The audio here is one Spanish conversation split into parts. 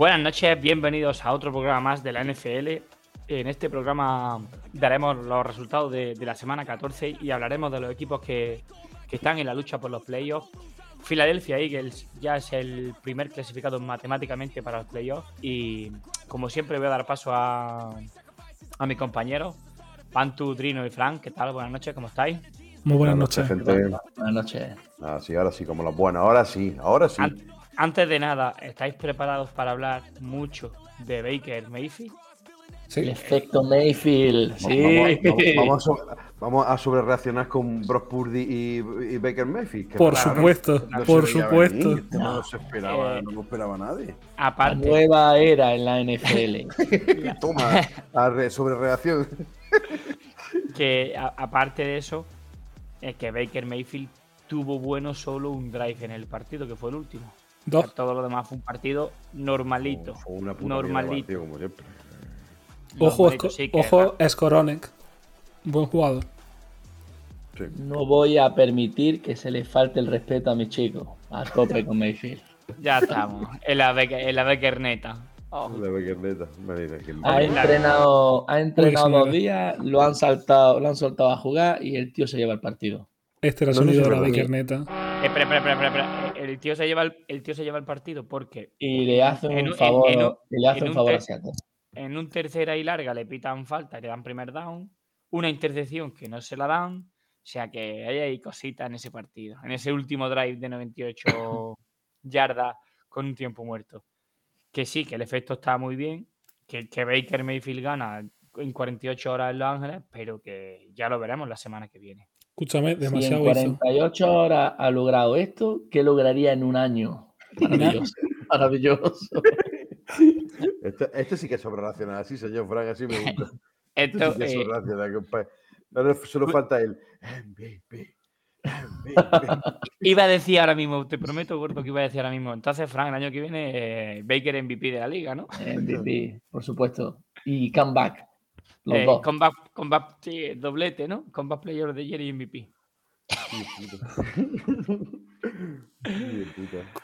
Buenas noches, bienvenidos a otro programa más de la NFL. En este programa daremos los resultados de, de la semana 14 y hablaremos de los equipos que, que están en la lucha por los playoffs. Philadelphia Eagles ya es el primer clasificado matemáticamente para los playoffs y como siempre voy a dar paso a, a mis compañeros, Pantu, Trino y Frank. ¿Qué tal? Buenas noches, ¿cómo estáis? Muy buenas noches. gente. Buenas noches. Ah, sí, ahora sí, como las buenas. Ahora sí, ahora sí. An- antes de nada, ¿estáis preparados para hablar mucho de Baker Mayfield? Sí. El efecto Mayfield. Sí. Vamos, vamos a, so- vamos a sobre reaccionar con Brock Purdy y, y Baker Mayfield. que Por claro, supuesto, no por supuesto. venir, esto No, se esperaba, Eh, no lo esperaba nadie. La nueva era en la NFL. Toma, a re- sobre reacción. que a- aparte de eso, es que Baker Mayfield tuvo bueno solo un drive en el partido, que fue el último. Dos. Todo lo demás fue un partido normalito. Fue una puta normalito. tío, como siempre. Ojo, Normalito, Esco- sí que- ojo Skoronek. Buen jugador. Sí. No voy a permitir que se le falte el respeto a mi chico. A tope con Mayfield. Ya estamos. En la, Baker, en la Baker neta. Oh, Ha entrenado, ha entrenado señora. dos días, lo han saltado, lo han soltado a jugar y el tío se lleva el partido. Este era el sonido de la recuerda. Baker Neta. Eh, espera, espera, espera, espera, espera. El tío se lleva el, el tío se lleva el partido porque Y le hacen En un un- favor, en- en un- le en favor a en un tercera y larga le pitan falta y le dan primer down. Una intercepción que no se la dan. O sea que ahí hay cositas en ese partido. En ese último drive de 98 yardas con un tiempo muerto. Que sí, que el efecto está muy bien. Que, que Baker Mayfield gana en 48 horas en Los Ángeles, pero que ya lo veremos la semana que viene. Escúchame, Si en demasiado hizo. 48 horas ha logrado esto, ¿qué lograría en un año? Maravilloso. Maravilloso. Este, este sí que es sobre reaccionar. Así, señor Frank, así me gusta. Este Esto, sí que es eh, compadre. Solo falta el MVP. MVP. iba a decir ahora mismo, te prometo, gordo, que iba a decir ahora mismo. Entonces, Frank, el año que viene, eh, Baker MVP de la liga, ¿no? MVP, por supuesto. Y comeback. Los Eh, dos. combat, combat- sí, doblete, ¿no? Combat Player the Year y MVP.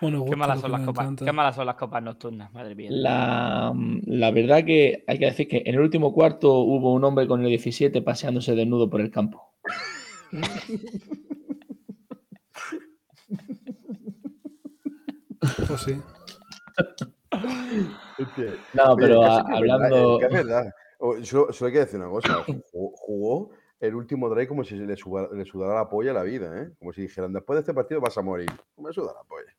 ¿Cómo nos Qué malas, son las copas, qué malas son las copas nocturnas, madre mía. La, la verdad que hay que decir que en el último cuarto hubo un hombre con el 17 paseándose desnudo por el campo. Pues sí. No, pero a- hablando. verdad, es que es verdad. Solo, solo hay que decir una cosa. Jugó, el último drive como si le, suba- le sudara la polla a la vida, ¿eh? Como si dijeran, después de este partido vas a morir. ¿Cómo me suda la polla?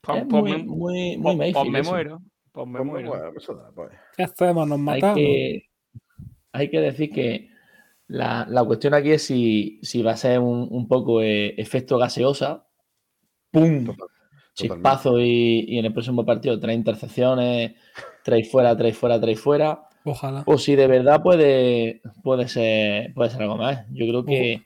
Pues, es pues muy, me, muy, muy me eso. muero. Pues me muero. me suda la polla. ¿Qué hacemos? Nos Hay matamos. que, hay que decir que la, la cuestión aquí es si, si va a ser un, un poco eh, efecto gaseosa. ¡Pum! Chispazo y, y en el próximo partido tres intercepciones, tres fuera, tres fuera, tres fuera. Ojalá. O si de verdad puede, puede, ser, puede ser algo más. Yo creo que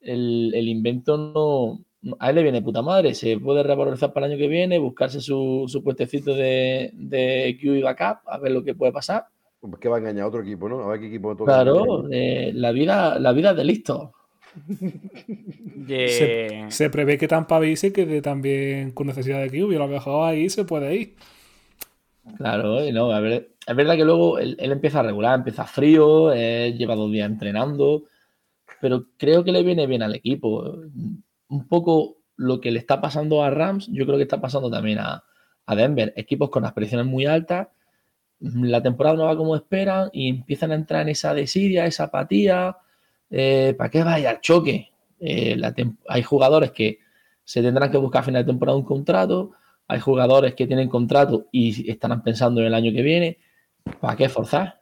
el, el invento no. A él le viene puta madre. Se puede revalorizar para el año que viene, buscarse su, su puestecito de, de Q y backup, a ver lo que puede pasar. Pues que va a engañar a otro equipo, ¿no? A ver qué equipo toca. Claro, eh, la, vida, la vida es de listo. Se, se prevé que Tampa Bay se quede también con necesidad de QB. A lo mejor ahí se puede ir. Claro, y no, a ver, es verdad que luego él, empieza a regular, empieza frío, eh, lleva dos días entrenando, pero creo que le viene bien al equipo. Un poco lo que le está pasando a Rams, yo creo que está pasando también a, Denver. Equipos con aspiraciones muy altas, la temporada no va como esperan y empiezan a entrar en esa desidia, esa apatía. eh, ¿Para qué vaya al choque? Eh, hay jugadores que se tendrán que buscar a final de temporada un contrato. hay jugadores que tienen contrato y estarán pensando en el año que viene. ¿Para qué forzar?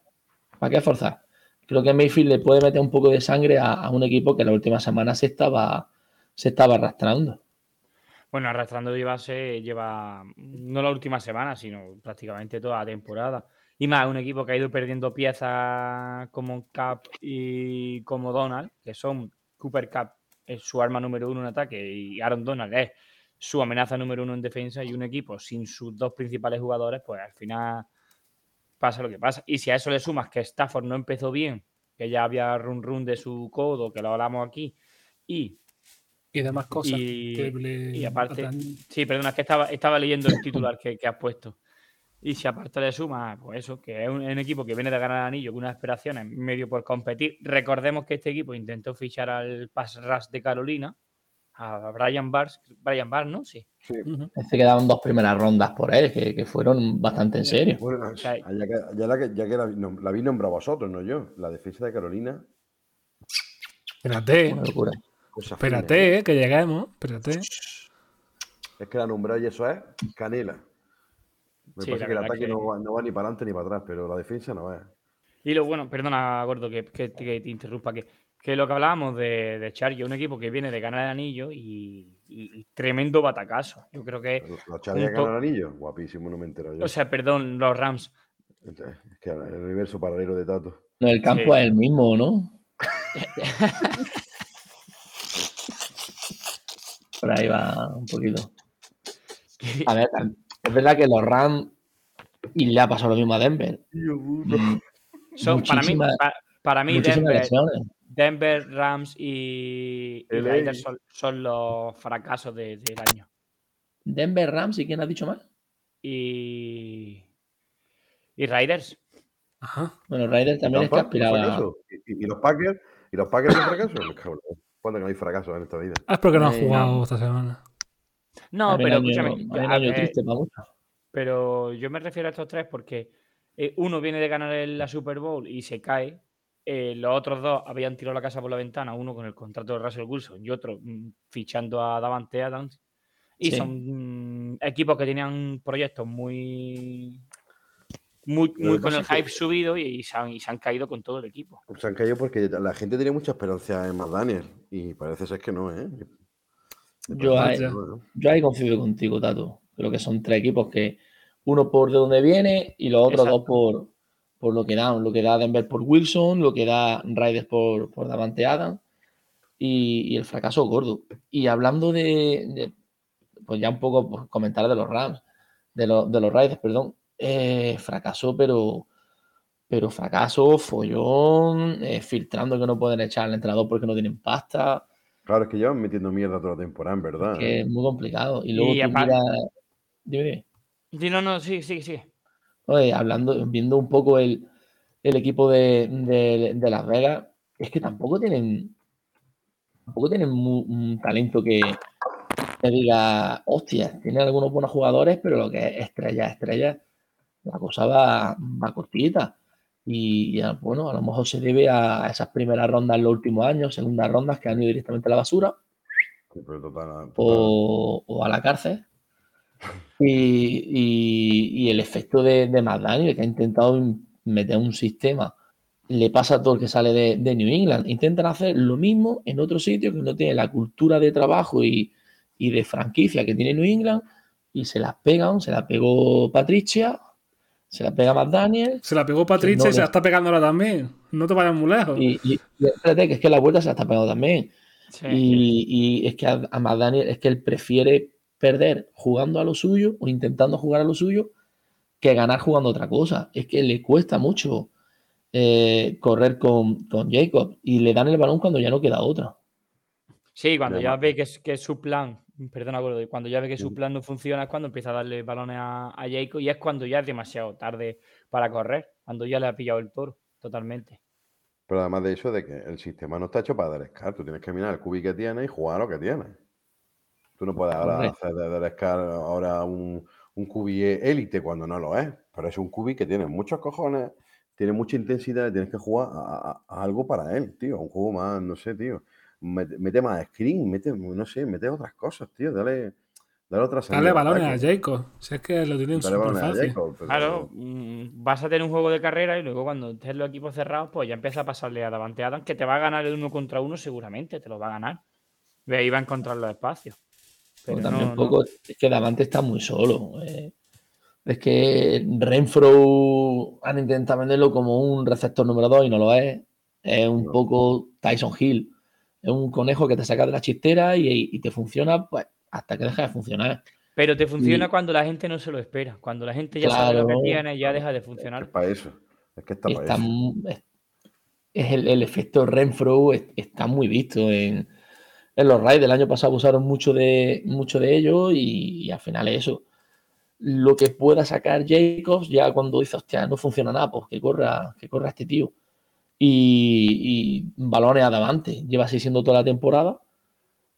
¿Para qué forzar? Creo que Mayfield le puede meter un poco de sangre a, a un equipo que la última semana se estaba, se estaba arrastrando. Bueno, arrastrando lleva, lleva no la última semana, sino prácticamente toda la temporada. Y más, un equipo que ha ido perdiendo piezas como Cap y como Donald, que son Cooper Cup es su arma número uno en ataque y Aaron Donald es su amenaza número uno en defensa y un equipo sin sus dos principales jugadores, pues al final pasa lo que pasa. Y si a eso le sumas que Stafford no empezó bien, que ya había run run de su codo, que lo hablamos aquí, y Y demás cosas. Y- que le y aparte- atan- Sí, perdona, es que estaba, estaba leyendo el titular que, que has puesto. Y si aparte le suma, pues eso, que es un, un equipo que viene de ganar el anillo con unas aspiraciones medio por competir. Recordemos que este equipo intentó fichar al pass rush de Carolina, a Brian Barnes, Brian Barnes, ¿no? Sí. Se quedaban dos primeras rondas por él, que, que fueron bastante en serio. Bueno, ya que, ya la, que- ya que la, no, la habéis nombrado vosotros, no yo. La defensa de Carolina. Espérate, Una locura. Fina, ¿eh? espérate, eh, que lleguemos. Espérate. Es que la nombrado y eso es canela. Me Sí, parece que el ataque que- no, va, no va ni para adelante ni para atrás, pero la defensa no es. Y lo bueno, perdona, Gordo, que, que- que te interrumpa, que, que lo que hablábamos de, de Chargers, un equipo que viene de ganar el anillo y, y- y tremendo batacazo. Yo creo que, Los Chargers ganan el anillo. Guapísimo, no me entero yo. o sea, perdón, los Rams. es que el universo paralelo de Tato. No, el campo Sí. es el mismo, ¿no? Por ahí va un poquito. A ver, es verdad que los Rams y le ha pasado lo mismo a Denver. Mm, Son, para mí, para mí Denver, lesiones. Denver, Rams y, y. Raiders son, son los fracasos de- del año. Denver Rams y quién has dicho más? Y, y Raiders. Ajá. Bueno, Raiders también es que Tampa, un aspiraba. fracaso. ¿Y, los Packers? ¿Y los Packers son fracaso? Me cago en la- ¿Cuándo que no hay fracaso en esta vida? Ah, es porque no han Eh, jugado no. esta semana. No, pero año- escúchame. año triste. Pero yo me refiero a estos tres porque eh, uno viene de ganar el- la Super Bowl y se cae. Eh, los otros dos habían tirado la casa por la ventana, uno con el contrato de Russell Wilson y otro mm, fichando a Davante Adams. Y Sí. son mm, equipos que tenían proyectos muy, muy, con el que- hype subido y, y se han, y se han caído con todo el equipo. Se han caído porque la gente tenía mucha esperanza en McDaniel. Y parece ser que no, ¿eh? Yo ahí- no, ¿no? Yo ahí confío contigo, Tato. Creo que son tres equipos que uno por de dónde viene y los otros Exacto. dos por, por lo que dan. Lo que da Denver por Wilson, lo que da Raiders por, por Davante Adams y, y el fracaso gordo. Y hablando de, de- pues ya un poco pues, comentar de los Rams, de, los de los Raiders, perdón. Eh, fracaso, pero, pero fracaso, follón, eh, filtrando que no pueden echar al entrenador porque no tienen pasta. Claro, es que llevan metiendo mierda toda la temporada, en verdad. que ¿eh? es muy complicado. Y luego Y tú miras- dime, dime. Sí, no, no, sí, sí, sí. Oye, hablando, viendo un poco el, el equipo de, de- de Las Vegas, es que tampoco tienen tampoco tienen un talento que te diga, hostia, tienen algunos buenos jugadores, pero lo que es estrella, estrella, la cosa va, va cortita. Y, y, bueno, a lo mejor se debe a esas primeras rondas en los últimos años, segundas rondas que han ido directamente a la basura, Sí, pero total- total. o, o a la cárcel. Y, y- y el efecto de, de McDaniel, que ha intentado in- meter un sistema, le pasa a todo el que sale de, de New England. Intentan hacer lo mismo en otro sitio que no tiene la cultura de trabajo y, y de franquicia que tiene New England, y se las pegan, se la pegó Patricia, se la pega McDaniel, Se la pegó Patricia no, y se la está pegando ahora también. No te vayas muy lejos. y, y- y espérate, que es que la vuelta se la está pegando también. Sí. Y, y es que a, a McDaniel es que él prefiere perder jugando a lo suyo o intentando jugar a lo suyo que ganar jugando otra cosa. Es que le cuesta mucho eh, correr con, con Jacob y le dan el balón cuando ya no queda otra. Sí, cuando Ya, ve que, es- que su plan, perdona, Gordo, cuando ya ve que su plan no funciona es cuando empieza a darle balones a, a Jacob y es cuando ya es demasiado tarde para correr, cuando ya le ha pillado el toro, totalmente. Pero además de eso, de que el sistema no está hecho para dar escar. Tú tienes que mirar el cubi que tienes y jugar a lo que tienes. Tú no puedes ahora Correcto. hacer de ahora un, un cubi élite cuando no lo es. Pero es un cubi que tiene muchos cojones, tiene mucha intensidad y tienes que jugar a, a- a algo para él, tío. Un juego más, no sé, tío. Mete, mete más screen, mete, no sé, mete otras cosas, tío. Dale, Dale otra salida. Dale al balones a. Jacob. Si es que lo tienen Dale súper balones a fácil. Jacob. pero- Claro, mm, vas a tener un juego de carrera y luego cuando estés los equipos cerrados, pues ya empieza a pasarle a Davante Adams, que te va a ganar el uno contra uno seguramente, te lo va a ganar. Ve ahí va a encontrar los espacios. Pero también no- un poco, es que Davante está muy solo. eh. Es que Renfro han intentado venderlo como un receptor número 2 y no lo es. Es un No. poco Tyson Hill. Es un conejo que te saca de la chistera y, y te funciona pues, hasta que deja de funcionar. Pero te funciona Y- cuando la gente no se lo espera. Cuando la gente ya sabe lo que tiene, ya deja de Es funcionar. para eso. Es que está para Está eso. es, es el, el efecto Renfro es- está muy visto en, en los Raiders. El año pasado usaron mucho de, mucho de ello y, y al final es eso. Lo que pueda sacar Jacobs ya cuando dice, hostia, no funciona nada, pues que corra, que corra este tío. Y, y balones adelante. Lleva así siendo toda la temporada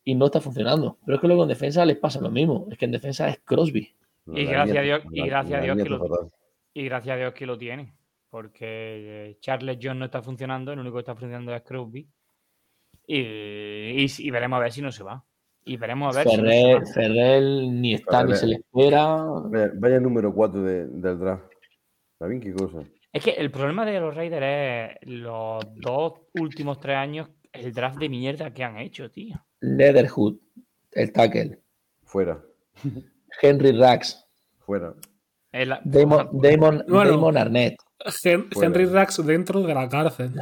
y no está funcionando. Pero es que luego en defensa les pasa lo mismo. Es que en defensa es Crosby. Y gracias a Dios- y gracias a Dios que lo-. Y gracias a Dios que lo tiene. Porque eh, Charles John no está funcionando, el único que está funcionando es Crosby. Y, y, y veremos a ver si no se va. Y veremos a ver si no se Ferrer, va. Ferrer ni está ni Ferrer. se le espera. Vaya, vaya número 4 del draft. ¿Sabéis qué cosa? Es que el problema de los Raiders es los dos últimos tres años, el draft de mierda que han hecho, tío. Leatherhood, el tackle. Fuera. Henry Rax, Fuera. El- Damon, Damon, Bueno. Damon Arnett. Hen- Fuera. Henry Rax dentro de la cárcel.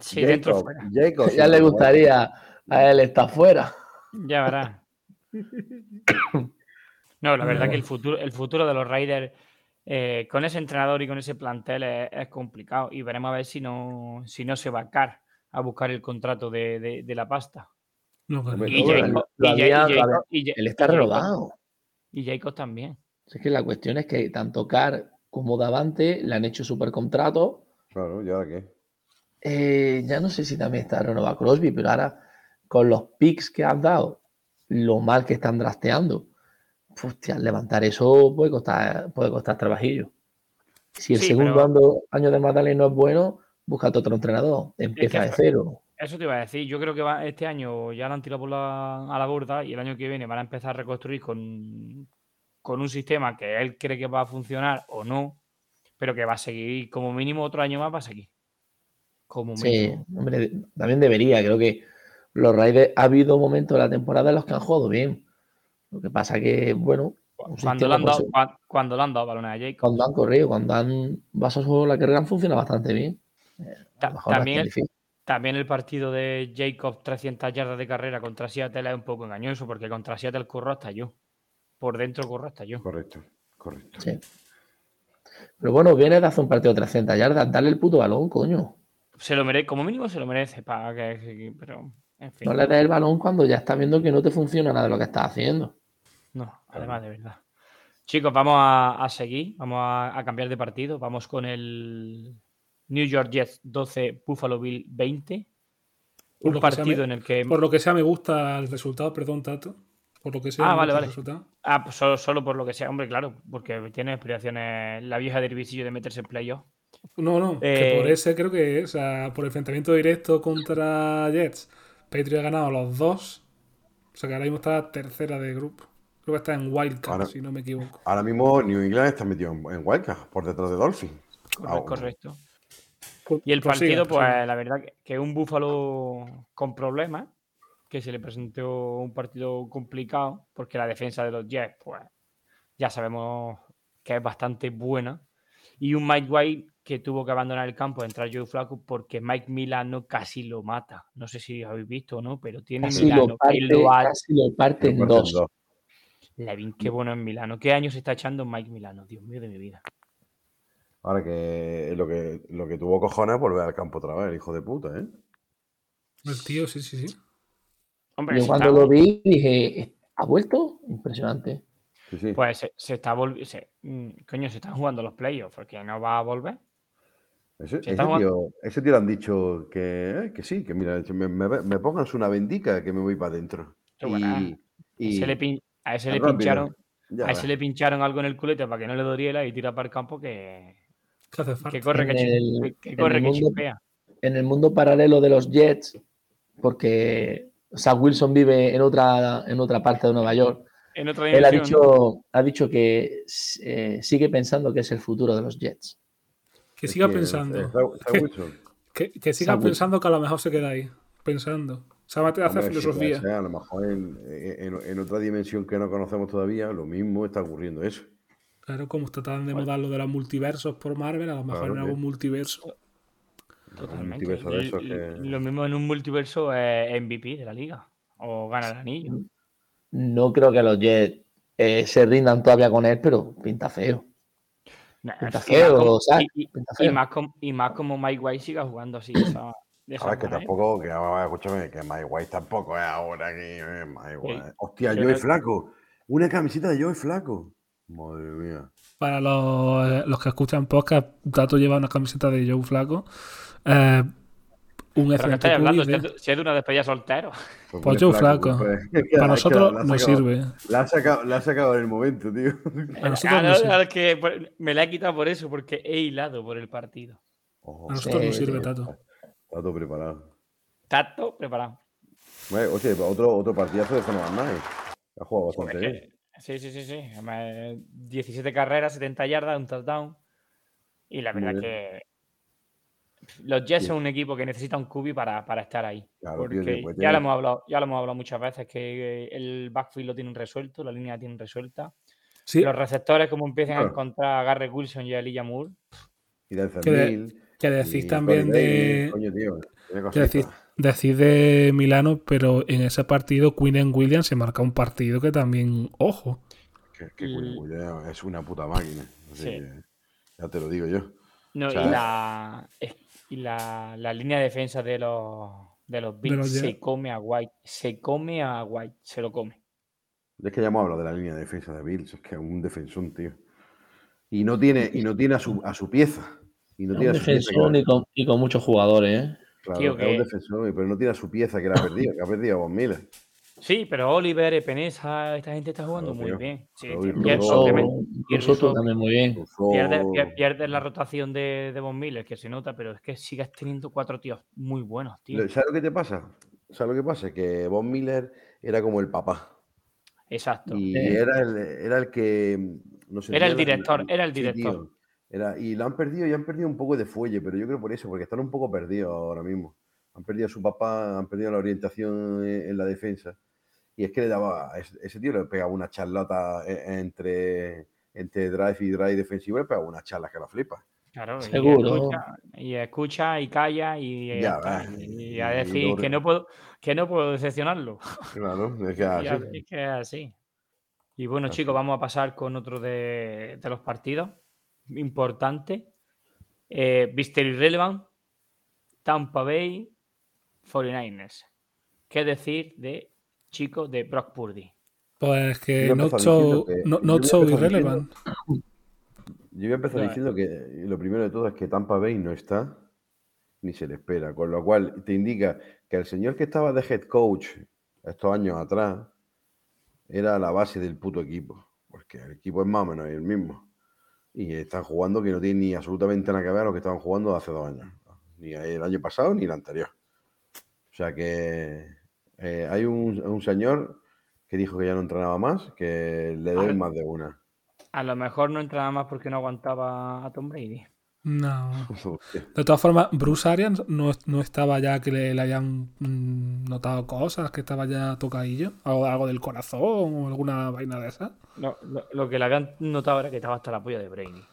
Sí, dentro Jacob, fuera. Jacob, Ya le gustaría a él estar fuera. Ya verás. No, la verdad que el futuro, el futuro de los Raiders eh, con ese entrenador y con ese plantel es, es complicado. Y veremos a ver si no, si no se va a car a buscar el contrato de, de- de la pasta. No, Y Él está renovado. Y Jacob también. Es que la cuestión es que tanto Carr como Davante le han hecho super contrato. Claro, ¿y ahora qué? Eh, ya no sé si también está renovado Crosby, pero ahora con los picks que han dado, lo mal que están drasteando, hostia, levantar eso puede costar, puede costar trabajillo. Si el Sí, segundo pero- ando- año de Magdalena no es bueno, búscate otro entrenador. Empieza de cero. Eso te iba a decir. Yo creo que va- este año ya lo han tirado por la, a la borda y el año que viene van a empezar a reconstruir con, con un sistema que él cree que va a funcionar o no, pero que va a seguir como mínimo otro año más va a seguir. Como Sí, hombre, también debería. Creo que los Raiders ha habido momentos de la temporada en los que han jugado bien. Lo que pasa que, bueno, un Cuando le, han dado, pues, cua- cuando le han dado balones a Jacob. cuando han corrido, cuando han basado la carrera, han funcionado bastante bien. Ta- es también, difícil. también el partido de Jacob 300 yardas de carrera contra Seattle es un poco engañoso porque contra Seattle corro hasta yo. Por dentro corro hasta yo. Correcto, correcto. Sí. Pero bueno, viene de hacer un partido de 300 yardas. Dale el puto balón, coño. Se lo merece, como mínimo se lo merece. Para que, pero, en fin. No le des el balón cuando ya estás viendo que no te funciona nada de lo que estás haciendo. No, además de verdad. Chicos, vamos a, a seguir, vamos a, a cambiar de partido. Vamos con el New York Jets 12, Buffalo Bill 20. Por Un sea, partido en el que. Por lo que sea, me gusta el resultado, perdón, Tato. Por lo que sea, Ah, me vale, gusta vale. el resultado. Ah, pues solo, solo por lo que sea, hombre, claro, porque tiene aspiraciones la vieja derbisillo de meterse en playoff. No, no, que Eh, por ese creo que, o sea, por el enfrentamiento directo contra Jets, Patriot ha ganado los dos. O sea que ahora mismo está tercera de grupo. Creo que está en Wildcard, Ahora- si no me equivoco. Ahora mismo New England está metido en, en Wildcard, por detrás de Dolphin. Corre- Ah, correcto. Pues- Y el pues partido, pues pues sigue. la verdad que, que un Búfalo con problemas, que se le presentó un partido complicado, porque la defensa de los Jets, pues ya sabemos que es bastante buena. Y un Mike White que tuvo que abandonar el campo, entrar Joe Flacco, porque Mike Milano casi lo mata. No sé si habéis visto o no, pero tiene Casi Milano lo, parte, que lo ha- casi lo parte en dos. dos. Levin, qué bueno en Milano. ¿Qué años está echando Mike Milano? Dios mío de mi vida. Ahora que lo que lo que tuvo cojones es volver al campo otra vez, el hijo de puta, ¿eh? El tío, sí, sí, sí. Hombre, Yo cuando está- lo vi dije, ¿ha vuelto? Impresionante. Sí, sí. Pues se, se está volviendo. Coño, se están jugando los playoffs, porque no va a volver. Ese, tío, ese tío le han dicho que, eh, que sí, que mira, me, me, me pongan una bendica que me voy para adentro. Y, y Ese le pin- a ese le rápido. pincharon, ya a ese le pincharon algo en el culete para que no le doliera y tira para el campo que, que corre, que, el- que- en corre, que mundo-. En el mundo paralelo de los Jets, porque Zach Wilson vive en otra, en otra parte de Nueva York, en otra Él ha dicho, ha dicho que eh, sigue pensando que es el futuro de los Jets. Que siga pensando. Que, que siga Sam pensando que a lo mejor se queda ahí. Pensando. Se va a meter a hacer Hombre, sí puede filosofía. a lo mejor en, en- en otra dimensión que no conocemos todavía, lo mismo está ocurriendo eso. Claro, como tratan de mudar lo de los multiversos por Marvel, a lo mejor Claro en que- algún multiverso. Totalmente. multiverso de esos Y- que- y Lo mismo en un multiverso es MVP de la liga. O gana el anillo. No creo que los Jets eh, se rindan todavía con él, pero pinta feo. Nah, y más como- y- más com- y más como Mike White siga jugando así. esa- de esa A ver, que manera. tampoco, que escúchame, que Mike White tampoco es ahora aquí. eh, Mike White. Hostia, Yo Joey no- Flaco. Una camiseta de Joey Flaco. Madre mía. Para los, eh, los que escuchan podcast, Tato lleva una camiseta de Joe Flaco. Eh, un ¿Pero qué excelente estáis hablando? Si es de- una despedida soltero. Pues Pues Joe Flaco. pues, es que Para nosotros nos sacado- sirve. La ha, sacado, la sacado en el momento, tío. A nosotros no, nos sirve. que me la he quitado por eso, porque he hilado por el partido. Ojo, A nosotros nos Sí, sirve, sí. Tato. Todo preparado. Tacto preparado. Bueno, Oye, otro, otro partidazo de Donovan Knight. Ha jugado bastante bien. que- sí, sí, sí, sí. Además, 17 carreras, 70 yardas, un touchdown. Y la verdad bien. que los Jets Sí. son un equipo que necesita un cubi para, para estar ahí. Claro, porque tío, después ya lo hemos hablado, ya lo hemos hablado muchas veces que eh, el backfield lo tienen resuelto, la línea la tienen resuelta. Sí, Los receptores, como empiezan a encontrar a Garrett Wilson y a Elijah Moore, Y Que de- que decís y también de. Coño, tío. que decís, de Milano, pero en ese partido, Quinn Williams se marca un partido que también. Ojo. Que, que y- Quinn Williams es una puta máquina. Así Sí. que ya te lo digo yo. No, O sea, y la, es- y la, la línea de defensa de los, de los Bills los se come a White. Se come a White, se lo come. Es que ya hemos hablado de la línea de defensa de Bills, es que es un defensón, tío. Y no tiene, y no tiene a su, a su pieza. Y no Es tiene un a su pieza. defensor y con, y con muchos jugadores, ¿eh? claro, Tío, es que- un defensor, pero no tiene a su pieza que la ha perdido, que ha perdido a Von Miller. Sí, pero Oliver, Epenesa, esta gente está jugando muy tío. bien. Sí, también muy bien. Rousseau- pierde, pier- pierde la rotación de, de Von Miller, que se nota, pero es que sigues teniendo cuatro tíos muy buenos, tío. ¿Sabes lo que te pasa? ¿Sabes lo que pasa? Que Von Miller era como el papá. Exacto. Y Sí. era, el, era el que. mm, No sé, Era el director, era el director. Era, y lo han perdido y han perdido un poco de fuelle, pero yo creo por eso, porque están un poco perdidos ahora mismo. Han perdido a su papá, han perdido la orientación en, en la defensa. Y es que le daba, ese, tío le pegaba una charlota e- entre, entre drive y drive defensivo, le pegaba una charla que la flipa. Claro, y Seguro. escucha, y escucha y calla y, Ya y y- a y decir que no puedo que no puedo decepcionarlo. Claro, es que Y así. así que es así. Y bueno, Así. chicos, vamos a pasar con otro de, de los partidos importante. Eh. Irrelevant, Tampa Bay, 49ers. ¿Qué decir de chicos de Brock Purdy? Pues que empezaba so, que- no- not so irrelevant. Yo voy a empezar diciendo que lo primero de todo es que Tampa Bay no está, ni se le espera, con lo cual te indica que el señor que estaba de head coach estos años atrás era la base del puto equipo, porque el equipo es más o menos el mismo. Y están jugando que no tienen ni absolutamente nada que ver a lo que estaban jugando hace dos años, ni el año pasado ni el anterior. O sea que eh, hay un, un señor que dijo que ya no entrenaba más, que le ver. más de una. A lo mejor no entra nada más porque no aguantaba a Tom Brady. No. De todas formas, Bruce Arians no, no estaba ya que le, le hayan mm, notado cosas, que estaba ya tocadillo, algo, algo del corazón o alguna vaina de esa. No, lo, lo que le habían notado era que estaba hasta la polla de Brady.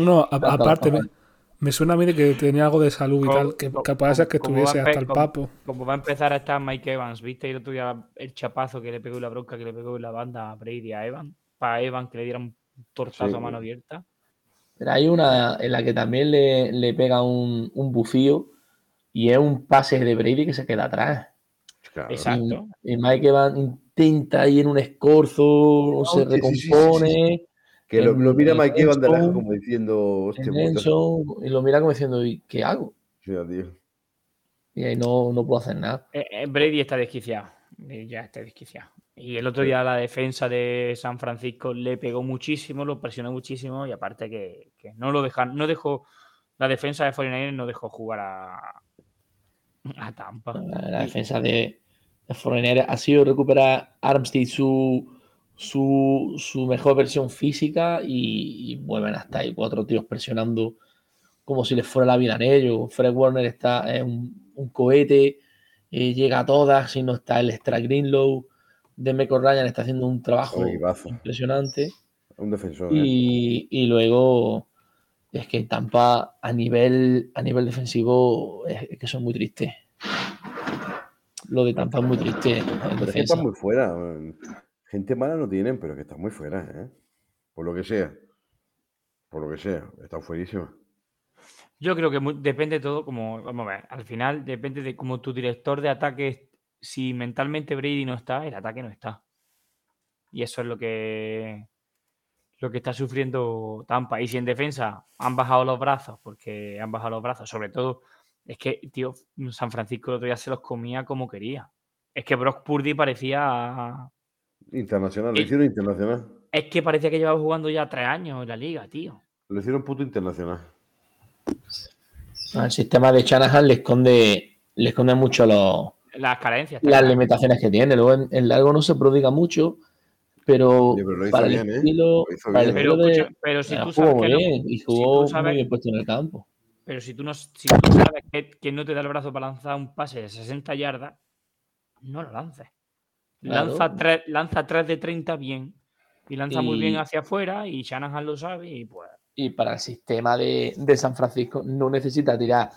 No, a- aparte, me, suena a mí de que tenía algo de salud y Como- tal, que, puede ser que estuviese hasta el papo. Como va a empezar a estar Mike Evans, ¿viste? El otro día el chapazo que le pegó y la bronca que le pegó en la banda a Brady a Evans. Para Evans que le diera un tortazo Sí. a mano abierta. Pero hay una en la que también le, le pega un, un bufío y es un pase de Brady que se queda atrás. Claro. Exacto. Y, y Mike Evans intenta ir en un escorzo, se Hostia, sí, sí, Que lo, lo mira Mike Evans de lejos Enzo, como diciendo, hostia, y lo mira como diciendo, "¿Y ¿qué hago? Tío. Y ahí no, no puedo hacer nada. Eh, eh, Brady está desquiciado. Eh, Ya está desquiciado. Y el otro día la defensa de San Francisco le pegó muchísimo, lo presionó muchísimo y aparte que, que no lo dejan, no dejó, la defensa de 49 no dejó jugar a, a Tampa. La, la defensa de, de Foreigner ha sido recuperar Armstead su su, su mejor versión física y, y vuelven hasta ahí cuatro tíos presionando como si les fuera la vida en ellos. Fred Warner está en un, un cohete, eh, llega a todas, si no está el extra Greenlow. Demeco Ryan está haciendo un trabajo impresionante. Un defensor. ¿eh? Y, y luego es que Tampa a nivel, a nivel defensivo es, es que son muy tristes. Lo de Tampa es muy triste. es están muy fuera. man. Gente mala no tienen, pero que están muy fuera, ¿eh? Por lo que sea. Por lo que sea. Están fuerísimas. Yo creo que depende todo, como, vamos a ver, al final depende de cómo tu director de ataque, si mentalmente Brady no está, el ataque no está. Y eso es lo que, lo que está sufriendo Tampa. Y si en defensa han bajado los brazos, porque han bajado los brazos, sobre todo, es que, tío, San Francisco el otro día se los comía como quería. Es que Brock Purdy parecía... Internacional. Lo Y- hicieron internacional. Es que parecía que llevaba jugando ya tres años en la liga, tío. Lo hicieron puto internacional. El sistema de Shanahan le esconde, le esconde mucho los, Las carencias. las claro. limitaciones que tiene. Luego en, en largo no se prodiga mucho, pero, para, el ¿eh? estilo. Pero, estilo de- escucha, pero si eh, tú sabes que no- y si jugó tú sabes- muy bien puesto en el campo. Pero si tú, no, si tú sabes que, que no te da el brazo para lanzar un pase de 60 yardas, no lo lances. Claro. Lanza, tres, lanza 3 de 30 bien. Y lanza muy bien hacia afuera y Shanahan lo sabe y pues... Y para el sistema de, de San Francisco no necesita tirar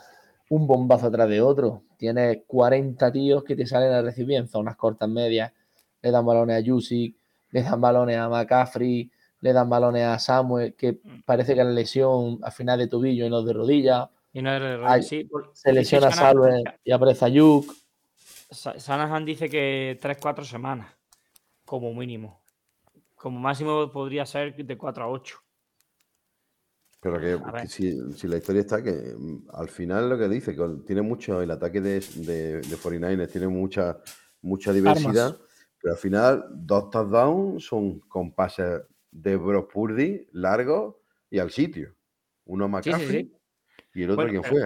un bombazo atrás de otro. Tiene 40 tíos que te salen a recibir en zonas cortas medias. Le dan balones a Jusic, le dan balones a McCaffrey, le dan balones a Samuel, que parece que la lesión al final de tobillo y no de rodilla. Y no Ay, sí, por- Se lesiona a Salve y aparece a Yuk. Sa- Shanahan dice que 3-4 semanas, como mínimo. Como máximo podría ser de 4 a 8. Pero que, si, si la historia está que mm, al final lo que dice, que tiene mucho, el ataque de, de, de 49ers tiene mucha, mucha diversidad, pero al final dos touchdowns son con pases de Brock Purdy largos y al sitio. Uno a Sí, sí, McCaffrey sí. y el otro Bueno, ¿quién fue?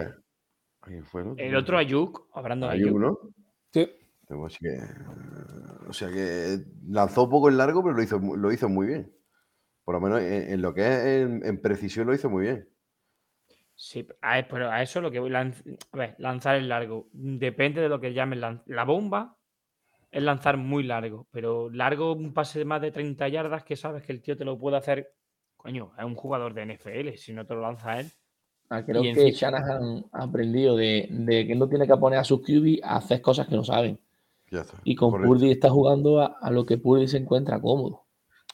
¿A ¿Quién fue el otro? El otro Ayuk, hablando de Ayuk, Ayuk. ¿no? Así que, eh, o sea que lanzó poco el largo, pero lo hizo, lo hizo muy bien. Por lo menos en, en lo que es en, en precisión lo hizo muy bien. Sí, a, e- pero a eso es lo que voy. lanz- a ver, lanzar el largo. Depende de lo que llamen la bomba. Es lanzar muy largo. Pero largo, un pase de más de 30 yardas que sabes que el tío te lo puede hacer. Coño, es un jugador de NFL. Si no te lo lanza él. Ah, Creo que encima- Shanahan ha aprendido de, de que no tiene que poner a sus QB a hacer cosas que no saben. Ya está. Y con correcto. Purdy está jugando a, a lo que Purdy se encuentra cómodo.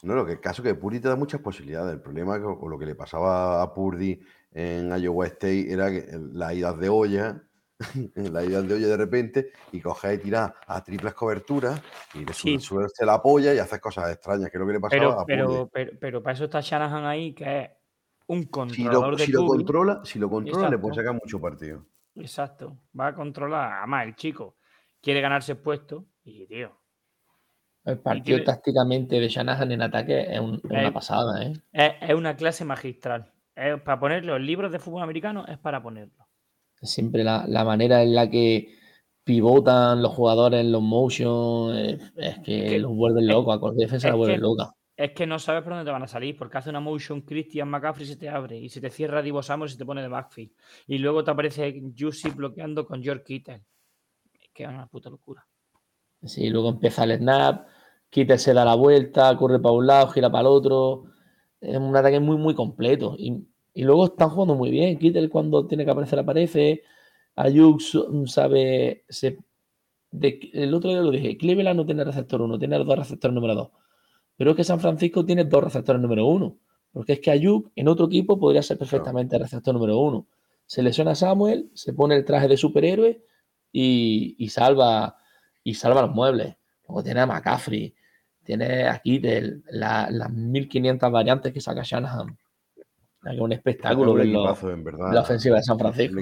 No, lo que el caso es que Purdy te da muchas posibilidades. El problema con, con lo que le pasaba a Purdy en Iowa State era que las idas de olla, las idas de olla de repente, y coger y tirar a triples coberturas y le Sí. sube la polla y haces cosas extrañas, que es lo que le pasaba Pero, a Purdy. pero, pero, pero para eso está Shanahan ahí, que es un Si controlador lo, de si lo controla, si lo controla, le puede sacar mucho partido. Exacto. Va a controlar. Además, el chico quiere ganarse el puesto. Y, tío, El partido tiene- tácticamente de Shanahan en ataque es, un- es una Eh, pasada, ¿eh? es, es una clase magistral. Es para ponerlo en libros de fútbol americano, es para ponerlo. Siempre la, la manera en la que pivotan los jugadores en los motion eh, es que que- los vuelven locos. A cualquier defensa la vuelven loca. Es que no sabes por dónde te van a salir, porque hace una motion Christian McCaffrey y se te abre, y se te cierra Divo Samuel y se te pone de backfield. Y luego te aparece Juicy bloqueando con George Kittle. Que es una puta locura. Sí, luego empieza el snap, Kittel se da la vuelta, corre para un lado, gira para el otro. Es un ataque muy, muy completo. Y, y luego están jugando muy bien. Kittel cuando tiene que aparecer aparece. Ayuk sabe... se- de- el otro día lo dije, Cleveland no tiene receptor 1, tiene dos receptores número 2. Pero es que San Francisco tiene dos receptores número 1. Porque es que Ayuk en otro equipo podría ser perfectamente el receptor número 1. Se lesiona a Samuel, se pone el traje de superhéroe y, y salva y salva los muebles. Luego tiene a McCaffrey, tiene a Kittel, la- las 1500 variantes que saca Shanahan. Es un espectáculo verdad. la ofensiva de San Francisco.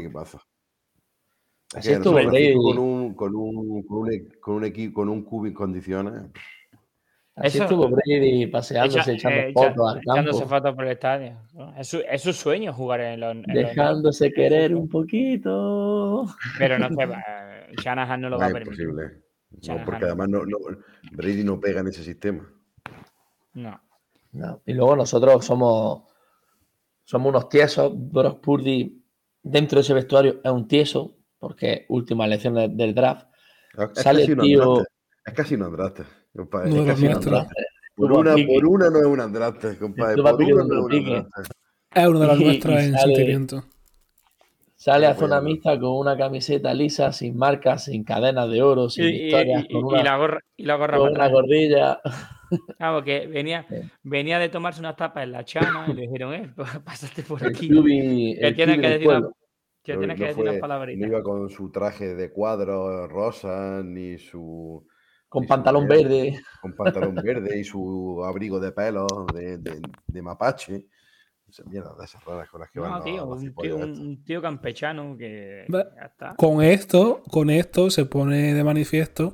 Es Así que estuvo con un, con un, con un, con un equi- con un cubo en condiciones. Así Eso- estuvo Brady paseándose, Echa- echando eh, echa- fotos al echándose campo, fotos por el estadio. Es su, es su sueño jugar en los. dejándose querer un poquito. Pero no se va. Shanahan no lo va a permitir. imposible. No, porque no. además no, no- Brady no pega en ese sistema. No. No. Y luego nosotros somos, somos unos tiesos. Brock Purdy, dentro de ese vestuario, es un tieso, porque última elección de- del draft. Es Sale casi el un tío- Andraste. Es casi un Andraste, compadre. No es de los casi un nuestros. Andraste. Por una, por una no es un Andraste, compadre. Por una no es un. Es uno de nuestros y en sale- sentimiento. Sale a zona mixta con una camiseta lisa, sin marcas, sin cadenas de oro, sin y- historias, y- con y una, la gorra, y la gorra con una gordilla. Claro, que venía, Sí. venía de tomarse unas tapas en la chana y le dijeron, eh, pásate por El aquí. Cubi, Que tienes que decir una-. Que No- tienes que decir fue- unas palabritas. No iba con su traje de cuadros rosa, ni su. Con pantalón verde. verde. Con pantalón verde y su abrigo de pelo de, de, de mapache. Esa mierda de esas raras con las que van No, tío, los un tío, un, tío campechano que ya está. Con esto, con esto se pone de manifiesto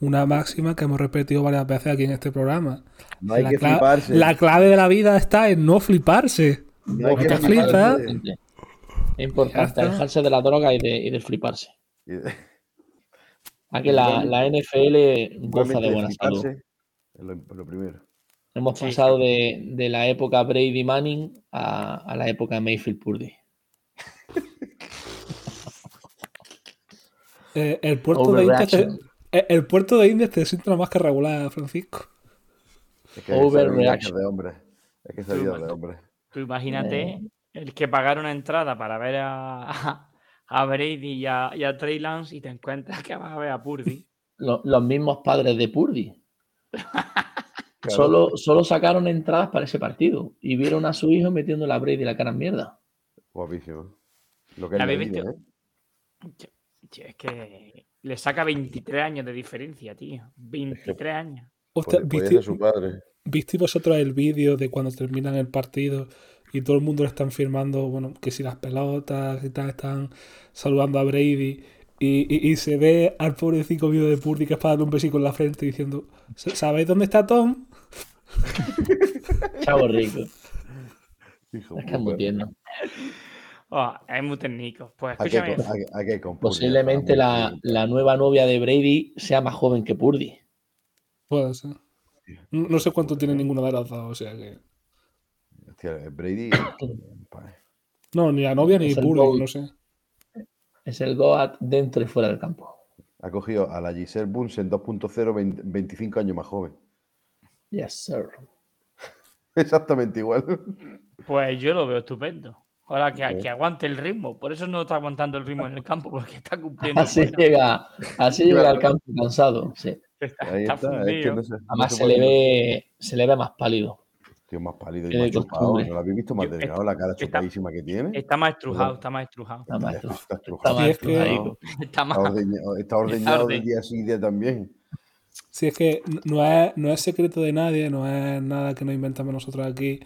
una máxima que hemos repetido varias veces aquí en este programa. No hay la, que fliparse. la clave de la vida está en no fliparse. No hay no que te fliparse. flipas. Es importante alejarse de la droga y de, y de fliparse. Y- A que la, la NFL goza de buena salud. lo, lo primero. Hemos Sí, pasado de, de la época Brady Manning a, a la época Mayfield Purdy. Eh, el, puerto de Indias te, eh, el puerto de Indias te siente más que regular, Francisco. Es que Overreaction. de hombre. Es que es de hombre. Tú imagínate el que pagar una entrada para ver a, a, a Brady y a, y a Trey Lance y te encuentras que vas a ver a Purdy. Lo- los mismos padres de Purdy. Claro. Solo, solo sacaron entradas para ese partido y vieron a su hijo metiendo la Brady la cara en mierda. Guapísimo. Lo que es. ¿eh? Es que le saca 23 años de diferencia, tío. 23 años. Hostia, ¿viste, ser su padre. ¿Viste vosotros el vídeo de cuando terminan el partido y todo el mundo le están firmando, bueno, que si las pelotas y tal, están saludando a Brady y, y- y se ve al pobrecito vídeo de Purdy que es para darle un besico en la frente diciendo, ¿sabéis dónde está Tom? Chavo rico. Hijo Es que es muy tierno. Oh, es muy técnico. Pues escúchame, con Purdy, Posiblemente la, la nueva novia de Brady sea más joven que Purdy. Puede ser. No no sé cuánto tiene ninguno de los dos, o sea que... Hostia, Brady. pa- No, ni la novia ni Gold. no sé. Es el Goat dentro y fuera del campo. ha cogido a la Giselle Bunsen 2.0, 20 25 años más joven. Yes, sir. Exactamente igual. pues yo lo veo estupendo. Ahora que, que aguante el ritmo. Por eso no está aguantando el ritmo en el campo, porque está cumpliendo. Así bueno. llega, así llega al campo cansado. sí. Está, está está. Es que fundido. no se, no Además se le ve, se le ve más pálido. Tío, más pálido y más chupado. ¿No lo habéis visto más Yo- delgado? La cara está- chupadísima que tiene. Está más estrujado, está más estrujado. Está más, estrujado. Sí. Está más. Está ordeñado, está ordeñado de día sí día también. Si es que no es, no es secreto de nadie, no es nada que nos inventamos nosotros aquí,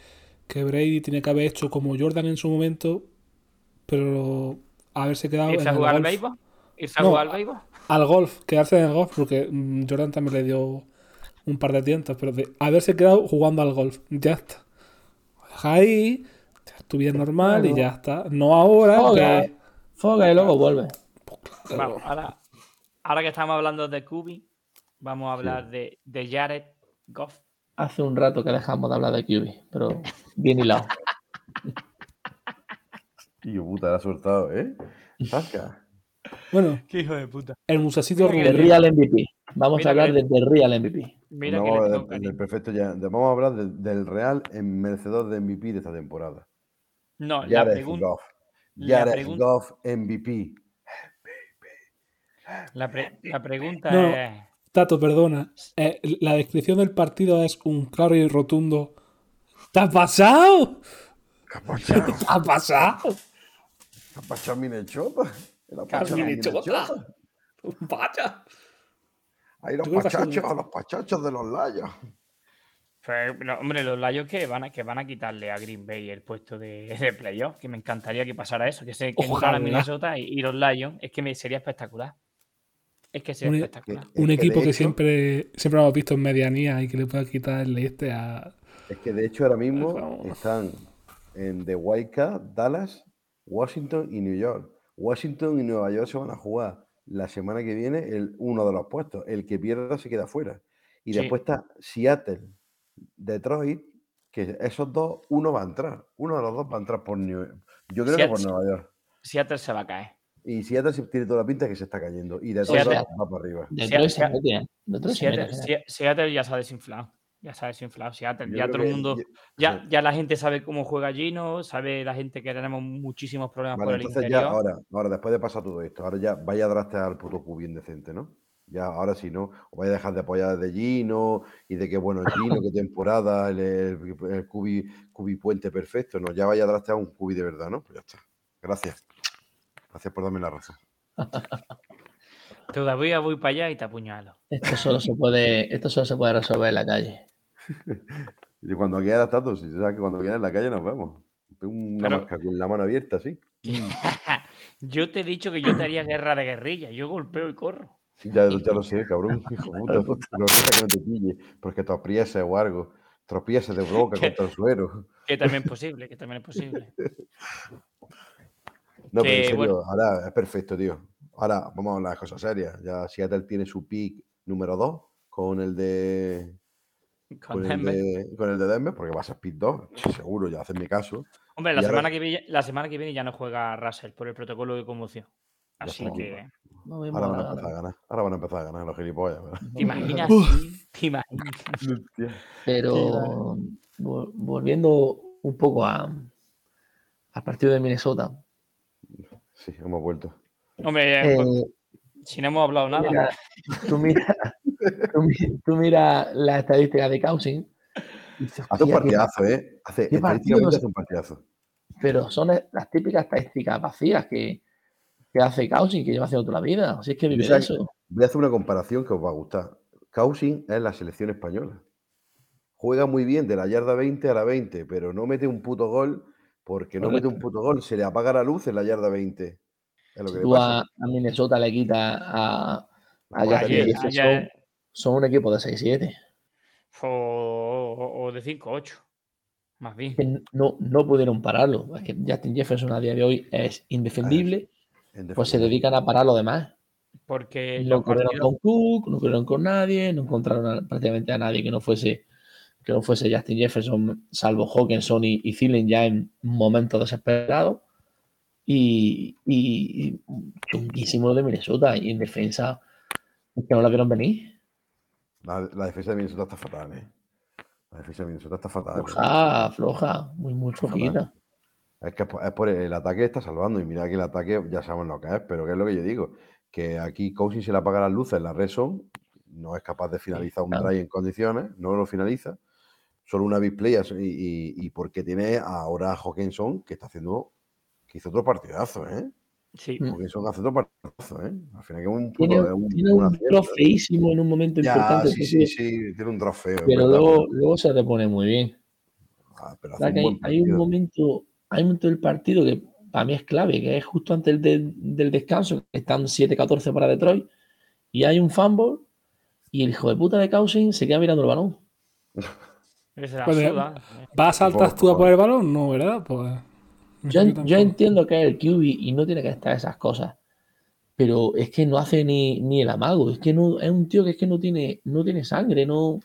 que Brady tiene que haber hecho como Jordan en su momento, pero haberse quedado en ¿Irse a el jugar al béisbol? ¿Irse a No. jugar al béisbol? Al golf, quedarse en el golf, porque mm, Jordan también le dio un par de tientos, pero de haberse quedado jugando al golf, ya está. Deja ahí, tu vida normal y ya está. No ahora, Foga, que- foga y luego vuelve. Vamos, ahora, ahora que estamos hablando de Kubi, vamos a hablar de, de Jared Goff. Hace un rato que dejamos de hablar de QB, pero bien hilado. Tío, puta, la ha soltado, ¿eh? Saca. Bueno, Qué hijo de puta. el musacito rubio. Real MVP. Vamos Mira a hablar que- de The Real MVP. Mira que vamos, a le hablar tengo del- cariño. del perfecto ya. Vamos a hablar del- del Real en merecedor de MVP de esta temporada. No, la Jared pregunta, Goff. la Jared Goff MVP. la, pre- la pregunta No. es... Tato, perdona. Eh, la descripción del partido es un claro y rotundo. ¿Te ha pasado? ¿Qué ha pasado? ¿Te ha pasado? ¿Qué ha pasado, Minechota? ¿Qué ha pasado, Minechota. Minechota? Vaya. Ahí los pachachos, los pachachos de los layos. Pues, no, hombre, los Lions que van, a, que van a quitarle a Green Bay el puesto de, de playoff, que me encantaría que pasara eso, que se que a Minnesota y, y los Lions, es que me, sería espectacular. Es que sería Un- espectacular. Es Un que, equipo que hecho- siempre, siempre hemos visto en medianía y que le pueda quitar el este a. Es que de hecho ahora mismo están en The White Card, Dallas, Washington y New York. Washington y Nueva York se van a jugar la semana que viene el, uno de los puestos. El que pierda se queda fuera. Y Sí. después está Seattle, Detroit, que esos dos, uno va a entrar. Uno de los dos va a entrar por New Yo creo que por Nueva York. Seattle se va a caer. Y Seattle sí tiene toda la pinta que se está cayendo. Y Detroit Seattle- va, para arriba. Detroit se Seattle- se. Se- Seattle ya se ha desinflado. Ya se ha desinflado. Ya todo el que- mundo. yo- Ya, ya la gente sabe cómo juega Gino, sabe la gente que tenemos muchísimos problemas Vale, por el interior. ya, ahora, ahora, después de pasar todo esto, ahora ya vaya a draftear al puto Q bien decente, ¿no? Ya, ahora sí, ¿no? Os vais a dejar de apoyar de Gino y de que, bueno, el Gino, qué temporada, el, el, el cubi, cubi puente perfecto, ¿no? Ya vaya a draftear un cubi de verdad, ¿no? Pues ya está. Gracias. Gracias por darme la razón. Todavía voy para allá y te apuñalo. Esto solo se puede, esto solo se puede resolver en la calle. Y cuando quede adaptado, si sabes que cuando quede en la calle nos vemos. Tengo una Pero- marca con la mano abierta, sí. Yo te he dicho que yo te haría guerra de guerrilla. Yo golpeo y corro. Ya, ya lo sé, cabrón. Hijo puta. Lo que no te pille, porque te aprieses o algo. Tropieces de boca contra el suelo. Que también es posible, que también es posible. No, pero en serio, bueno. ahora es perfecto, tío. Ahora vamos a hablar de cosas serias. Ya Seattle tiene su pick número 2 con el de Con con el Denver. de, con el de Denver, porque va a ser pick 2, seguro, ya hacen mi caso. Hombre, la ahora- semana, que viene, la semana que viene ya no juega Russell por el protocolo de conmoción. Así que. No vemos Ahora van a empezar a ganar. Ahora van a empezar a ganar los gilipollas. ¿verdad? ¿Te imaginas? ¿Te imaginas? Pero vol- volviendo un poco a, al partido de Minnesota. Sí, hemos vuelto. Hombre, eh, pues, si no hemos hablado nada. mira, tú miras tú, tú miras la estadística de dices, Hace un "Hostia, qué partidazo, ¿eh? Hace, estadísticamente hace un partidazo. pero son las típicas estadísticas vacías que, que hace Cousins, que lleva haciendo toda la vida. Así es que vive O sea, de eso. Voy a hacer una comparación que os va a gustar. Cousin es la selección española. Juega muy bien de la yarda 20 a la 20, pero no mete un puto gol porque no mete un puto gol. Se le apaga la luz en la yarda 20. Lo que tú a, a Minnesota le quitas a, a ayer- son un equipo de 6-7. O, o- o de 5-8. Más bien. no, no pudieron pararlo. Es que Justin Jefferson a día de hoy es indefendible, En pues se dedican a parar lo demás. Porque No corrieron partidos- con Cook, no corrieron con nadie, no encontraron a- prácticamente a nadie que no fuese que no fuese Justin Jefferson, salvo Hawkinson y, y Thielen ya en momentos desesperados. Y, y, chunguísimo de Minnesota. Y en defensa, que no la vieron venir. La, la defensa de Minnesota está fatal, ¿eh? La defensa de Minnesota está fatal. ¿eh? Floja, floja, muy, muy flojita. Es que es por, por el ataque está salvando. Y mira que el ataque ya sabemos lo que es, pero ¿qué es lo que yo digo? Que aquí Cousins se le apaga las luces en la red zone, no es capaz de finalizar un claro. drive en condiciones, no lo finaliza. Solo una big play y, y- y porque tiene ahora a Hawkinson que está haciendo, que hizo otro partidazo, ¿eh? Sí. Mm. Hawkinson hace otro partidazo, ¿eh? Al final que es un puto, Tiene, un, tiene un un acierto, ¿eh? trofeísimo en un momento Ya, importante. sí, sí, tiene un trofeo. Pero luego, luego se repone muy bien. Ah, pero hace ¿Verdad un que hay, un momento, hay un momento del partido que para mí es clave, que es justo antes del, del descanso, que están 7-14 para Detroit, y hay un fumble, y el hijo de puta de Cousins se queda mirando el balón. Pues. ¿Vas a saltar tú a por el balón? No, ¿verdad? Pues. Yo, yo entiendo que es el QB y no tiene que estar esas cosas, pero es que no hace ni, ni el amago, es que no, es un tío que es que no tiene, no tiene sangre, no.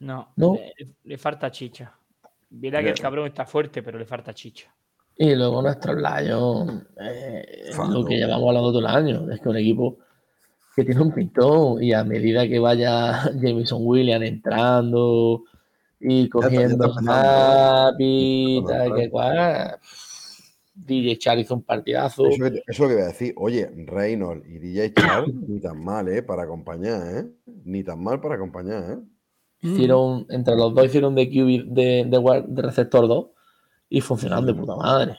No, No. Le, le falta chicha. Mira que el cabrón está fuerte, pero le falta chicha. Y luego nuestros Lions, eh, lo que llevamos hablando todo el año, es que un equipo que tiene un pintón y a medida que vaya Jameson Williams entrando y cogiendo snap y tal, que cual, DJ Char hizo un partidazo. Eso, es lo que voy a decir. Oye, Reynolds y DJ Charles, ni tan mal, ¿eh? Para acompañar, ¿eh? Ni tan mal para acompañar, ¿eh? Hicieron, entre los dos hicieron de QB de, de, guard- de receptor 2 y funcionaron de puta madre.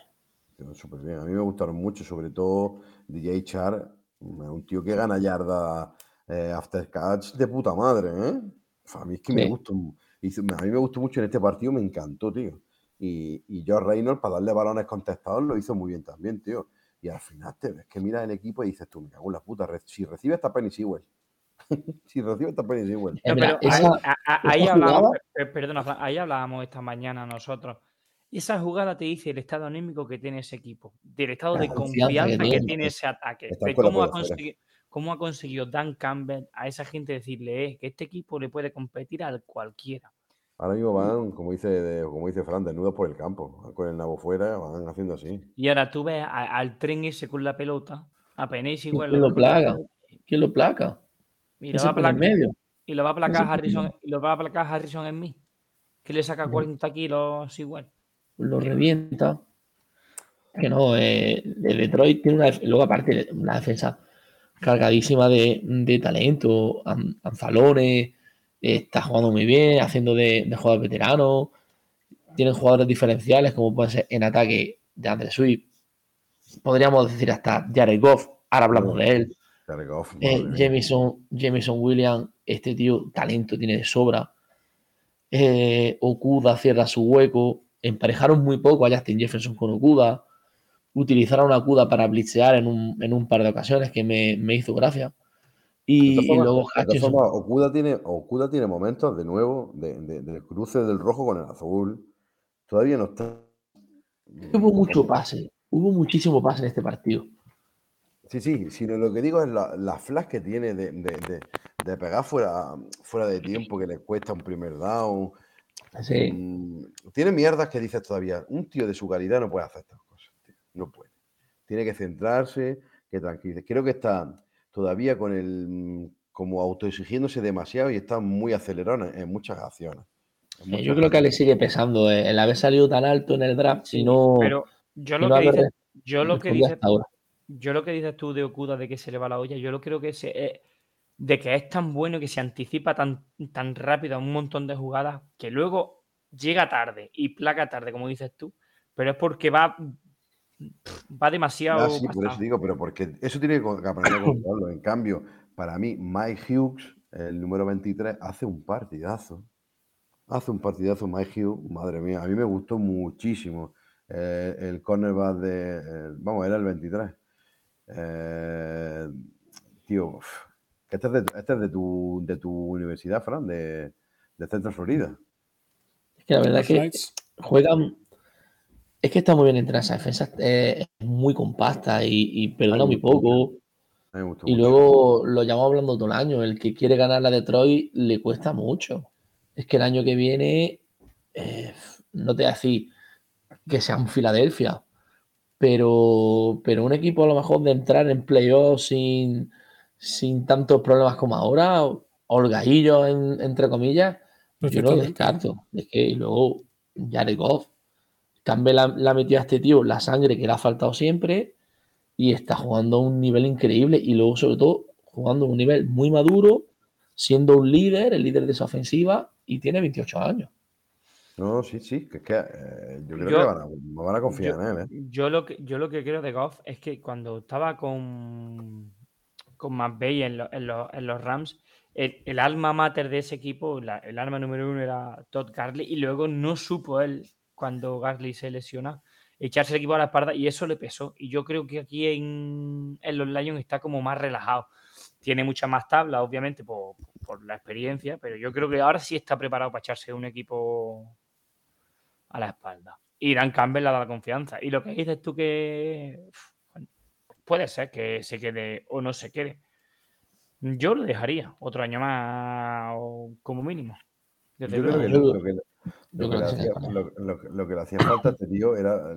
Súper bien. A mí me gustaron mucho, sobre todo DJ Char, un tío que gana yarda eh, after catch de puta madre, ¿eh? A mí es que me gustó. A mí me gustó mucho en este partido, me encantó, tío. Y, y George Reynolds, para darle balones contestados, lo hizo muy bien también, tío. Y al final te ves que miras el equipo y dices tú, me cago en la puta, si recibe esta Penny Sewell. si recibe esta Penny Sewell. Eh, No, mira, pero esa- ahí, a- a- ahí esa hablábamos, jugada- per- perdona, Fran, ahí hablábamos esta mañana nosotros. Esa jugada te dice el estado anímico que tiene ese equipo, del estado La de confianza que que, tiene. ese ataque, de cómo ha, afuera. conseguido, cómo ha conseguido Dan Campbell a esa gente decirle eh, que este equipo le puede competir al cualquiera. Ahora mismo van, como dice, como dice Fran, desnudos por el campo. Con el nabo fuera, van haciendo así. Y ahora tú ves a- al tren ese con la pelota, a Penés igual. ¿Quién lo plaga? ¿Quién lo placa? Y lo va a placar, medio. y lo va a Harrison, y lo va a placar Harrison en mí. Que le saca No. 40 kilos igual. Lo revienta. Que no, eh, el Detroit tiene una. Luego, aparte, una defensa cargadísima de, de talento. An- Anzalone eh, está jugando muy bien, haciendo de, de jugador veterano. Tienen jugadores diferenciales, como pueden ser en ataque de Andre Swift. Podríamos decir hasta Jared Goff. Ahora hablamos de él. Jared Goff, Eh, Jameson Williams, este tío, talento tiene de sobra. Eh, Okuda cierra su hueco. Emparejaron muy poco a Justin Jefferson con Okuda. Utilizaron a Okuda para blitzear en un, en un par de ocasiones que me, me hizo gracia. De Y, todas y formas- luego de todas formas, Okuda tiene, Okuda tiene momentos de nuevo de, de- del cruce del rojo con el azul. Todavía no está. Hubo mucho pase. Hubo muchísimo pase en este partido. Sí, sí, sino lo que digo es la, la flash que tiene de, de- de- de pegar fuera, fuera de tiempo, que le cuesta un primer down. Sí. Mm, tiene mierdas que dices todavía. Un tío de su calidad no puede hacer estas cosas. tío, No puede. Tiene que centrarse, que tranquilice. Creo que está todavía con el. mm, como autoexigiéndose demasiado y está muy acelerado en, en muchas acciones. En muchas Yo creo que le sigue pesando eh, el haber salido tan alto en el draft. Si no, Pero yo si lo no que dices, yo lo que respondido dices, hasta ahora. yo lo que dices tú de Okuda de que se le va la olla, yo lo creo que se, eh, de que es tan bueno que se anticipa tan, tan rápido a un montón de jugadas que luego llega tarde y placa tarde, como dices tú, pero es porque va, va demasiado Ah, sí, por eso digo, pero porque eso tiene que aprender a controlarlo. En cambio, para mí, Mike Hughes, el número 23, hace un partidazo. Hace un partidazo Mike Hughes, madre mía, a mí me gustó muchísimo eh, el cornerback de, eh, vamos, era el 23. Eh, tío, este es, de, este es de tu, de tu universidad, Fran, de, de Centro Florida. Es que la verdad Los que juegan. Es que está muy bien entrenada esa defensa. eh, es muy compacta y, y perdona muy poco. Me gustó Y mucho. luego lo llevamos hablando todo el año. El que quiere ganar la Detroit le cuesta mucho. Es que el año que viene, eh, no te voy a decir que sea un Filadelfia, pero, pero un equipo a lo mejor de entrar en playoffs sin, sin tantos problemas como ahora, holgadillo en- entre comillas, yo no lo descarto. Es que y luego Jared Goff, Campbell la, la metió a este tío la sangre que le ha faltado siempre y está jugando a un nivel increíble y luego sobre todo jugando a un nivel muy maduro, siendo un líder, el líder de esa ofensiva y tiene 28 años. No, sí, sí, que es que eh, yo creo Yo- que van a, van a confiar yo, en él. ¿eh? yo lo que, yo lo que creo de Goff es que cuando estaba con, con McVay en, lo- en los- en los Rams, el, el alma mater de ese equipo, la- el arma número uno era Todd Garley, y luego no supo él, cuando Garley se lesiona, echarse el equipo a la espalda, y eso le pesó. Y yo creo que aquí en, en los Lions está como más relajado. Tiene mucha más tabla, obviamente, por, por la experiencia, pero yo creo que ahora sí está preparado para echarse un equipo a la espalda. Y Dan Campbell le da la confianza. Y lo que dices tú que puede ser que se quede o no se quede. Yo lo dejaría otro año más o como mínimo. Yo creo que lo que le hacía, queda con él. lo- lo- lo que le hacía falta a este tío era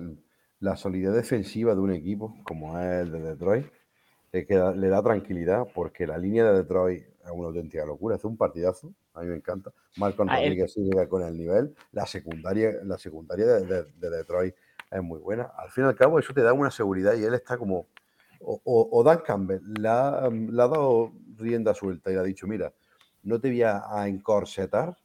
la solidez defensiva de un equipo como es el de Detroit, que, que da- le da tranquilidad porque la línea de Detroit es una auténtica locura, hace un partidazo, a mí me encanta. Marcon Ah, el- Rodríguez sigue con el nivel, la secundaria, la secundaria de, de- de Detroit es muy buena. Al fin y al cabo, eso te da una seguridad y él está como. O, o- o Dan Campbell le ha, le ha dado rienda suelta y le ha dicho: Mira, no te voy a, a encorsetar,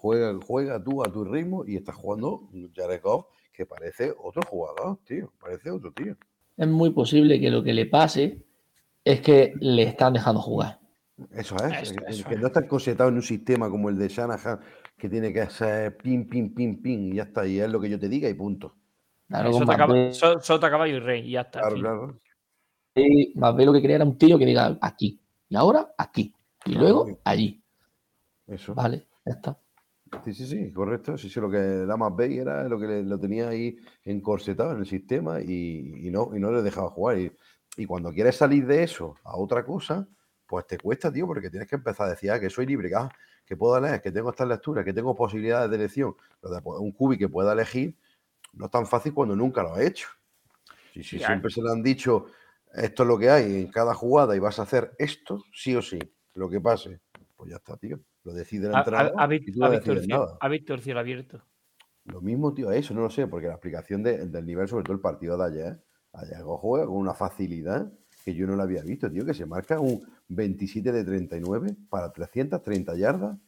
juega, juega tú a tu ritmo y estás jugando Jared Goff, que parece otro jugador, tío, parece otro tío. Es muy posible que lo que le pase es que le están dejando jugar. Eso es, Eso, que- eso que es. no está encorsetado en un sistema como el de Shanahan, que tiene que hacer pin, pin, pin, pin, y ya está, y es lo que yo te diga y punto. Claro, Sota, con caba- Mbappé, so- sota, caballo y rey. Y ya está. Claro, claro. Mbappé lo que quería era un tío que diga aquí. Y ahora aquí. Y Claro, luego sí. allí. Eso. Vale, ya está. Sí, sí, sí, correcto. Sí, sí, lo que Damas Bay era lo que le- lo tenía ahí encorsetado en el sistema y, y no, y no le dejaba jugar. Y, y cuando quieres salir de eso a otra cosa, pues te cuesta, tío, porque tienes que empezar a decir, ah, que soy libre, que, ah, que puedo leer, que tengo estas lecturas, que tengo posibilidades de elección. Un cubi que pueda elegir no es tan fácil cuando nunca lo ha hecho. Si, si Sí, siempre se le han dicho, esto es lo que hay en cada jugada y vas a hacer esto, sí o sí, lo que pase, pues ya está, tío. Lo decide y tú ha no visto el decides cielo, abierto. Lo mismo, tío, eso no lo sé, porque la explicación de- del nivel, sobre todo el partido de ayer, ayer juega con una facilidad que yo no la había visto, tío, que se marca un 27 de 39 para 330 yardas,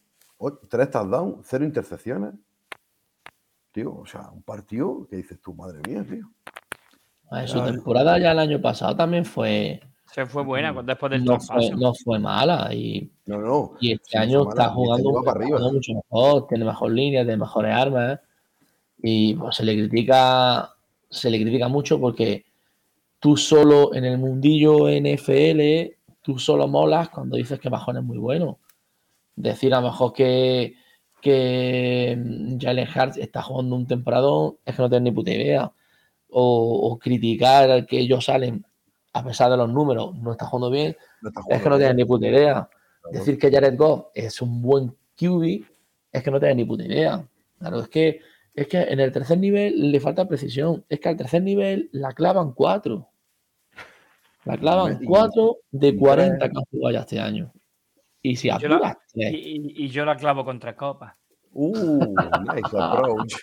3 touchdowns, 0 intercepciones. Tío, o sea, un partido que dices tú, madre mía, tío. A ver, Su temporada ya el año pasado también fue. Se fue buena cu- después del No fue, no fue mala. Y, No, no. y este año fue está mala, y este jugando, para arriba. mucho mejor, tiene mejor línea, tiene mejores armas. Y pues, se le critica, se le critica mucho porque tú solo en el mundillo NFL, tú solo molas cuando dices que Majón es muy bueno. Decir a lo mejor que, que mm, Jalen Hurts está jugando un temporadón es que no tienes ni puta idea. O, o criticar al que ellos salen, a pesar de los números, no está jugando bien, No está es que no tienes ni puta idea. Claro. Decir que Jared Goff es un buen QB es que no tienes ni puta idea. Claro, es que, es que en el tercer nivel le falta precisión. Es que al tercer nivel la clavan cuatro. La clavan cuatro de y 40 tres. que han jugado ya este año. Y si Yo la- Y, tres, y- y yo la clavo contra Copa. Uh, nice approach.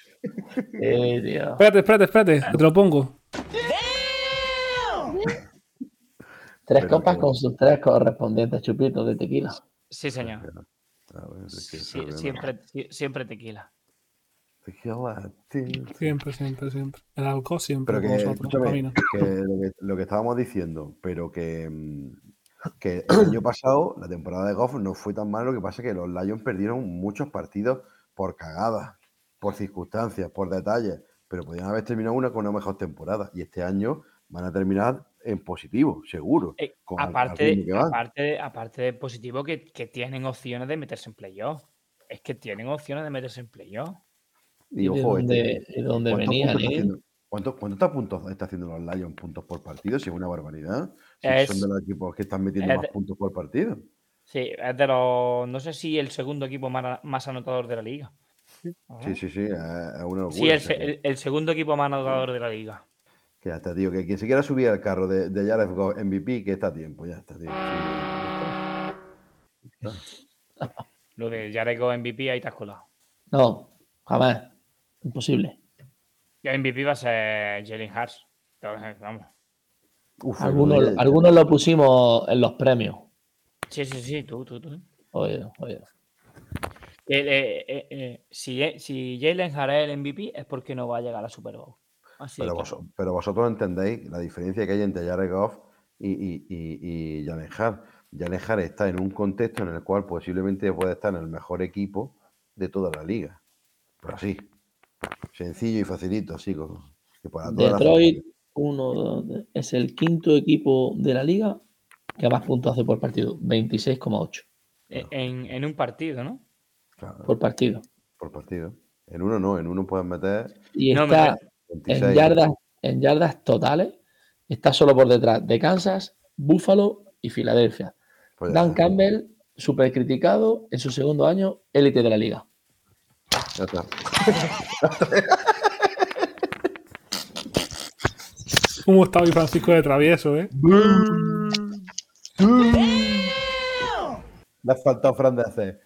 eh, tío. Espérate, espérate, espérate, te lo pongo. Tres Pero copas que- con sus tres correspondientes chupitos de tequila. Sí, señor. Es que Sí, siempre, siempre tequila. Tequila, tío. Siempre, siempre, siempre. El alcohol siempre Pero con que, lo, que, lo que estábamos diciendo, pero que, mm, que el año pasado, la temporada de Goff no fue tan mal, lo que pasa es que los Lions perdieron muchos partidos por cagadas, por circunstancias, por detalles, pero podían haber terminado una con una mejor temporada. Y este año van a terminar en positivo, seguro. Eh, aparte, aparte, aparte de positivo, que, que tienen opciones de meterse en playoff. Es que tienen opciones de meterse en playoff. Y, ¿Y de ojo, dónde- este, de dónde ¿cuántos venían, puntos está eh? haciendo- ¿Cuántos, cuántos puntos está haciendo los Lions puntos por partido? Si es una barbaridad. Si Es- son de los equipos que están metiendo es más de- puntos por partido. Sí, es de los. No sé si el segundo equipo más, más anotador de la liga. Sí, sí, sí, es es una locura. Sí, el segundo equipo más anotador de la liga. Que ya está, tío. Que quien se quiera subir al carro de, de Jared Goff MVP, que está a tiempo, ya está, tío. Ya está. Lo de Jarego MVP ahí te has colado. No, jamás. Imposible. Y el MVP va a ser Jalen Hurts. Vamos. Uf, Algunos, el algunos lo pusimos en los premios. Sí, sí, sí, tú, tú, tú. Oye, oye. Eh, eh, eh, eh, si, si Jalen Hurts es el MVP es porque no va a llegar a Super Bowl. Así pero, que- vos- pero vosotros entendéis la diferencia que hay entre Jared Goff y, y, y, y Jalen Hurts. Jalen Hurts está en un contexto en el cual posiblemente puede estar en el mejor equipo de toda la liga. Pero así, sencillo y facilito, así como que para toda la Detroit uno, dos, es el quinto equipo de la liga que más puntos hace por partido. 26,8 eh, en, en un partido, ¿no? Claro, por partido. por partido. En uno no, en uno pueden meter Y No, está 26. En yardas, en yardas totales. Está solo por detrás de Kansas, Buffalo y Filadelfia. Pues Dan Campbell, súper criticado en su segundo año, élite de la liga. ya está. ¿Cómo está hoy Francisco de Travieso, eh? Le ha faltado Fran de hacer.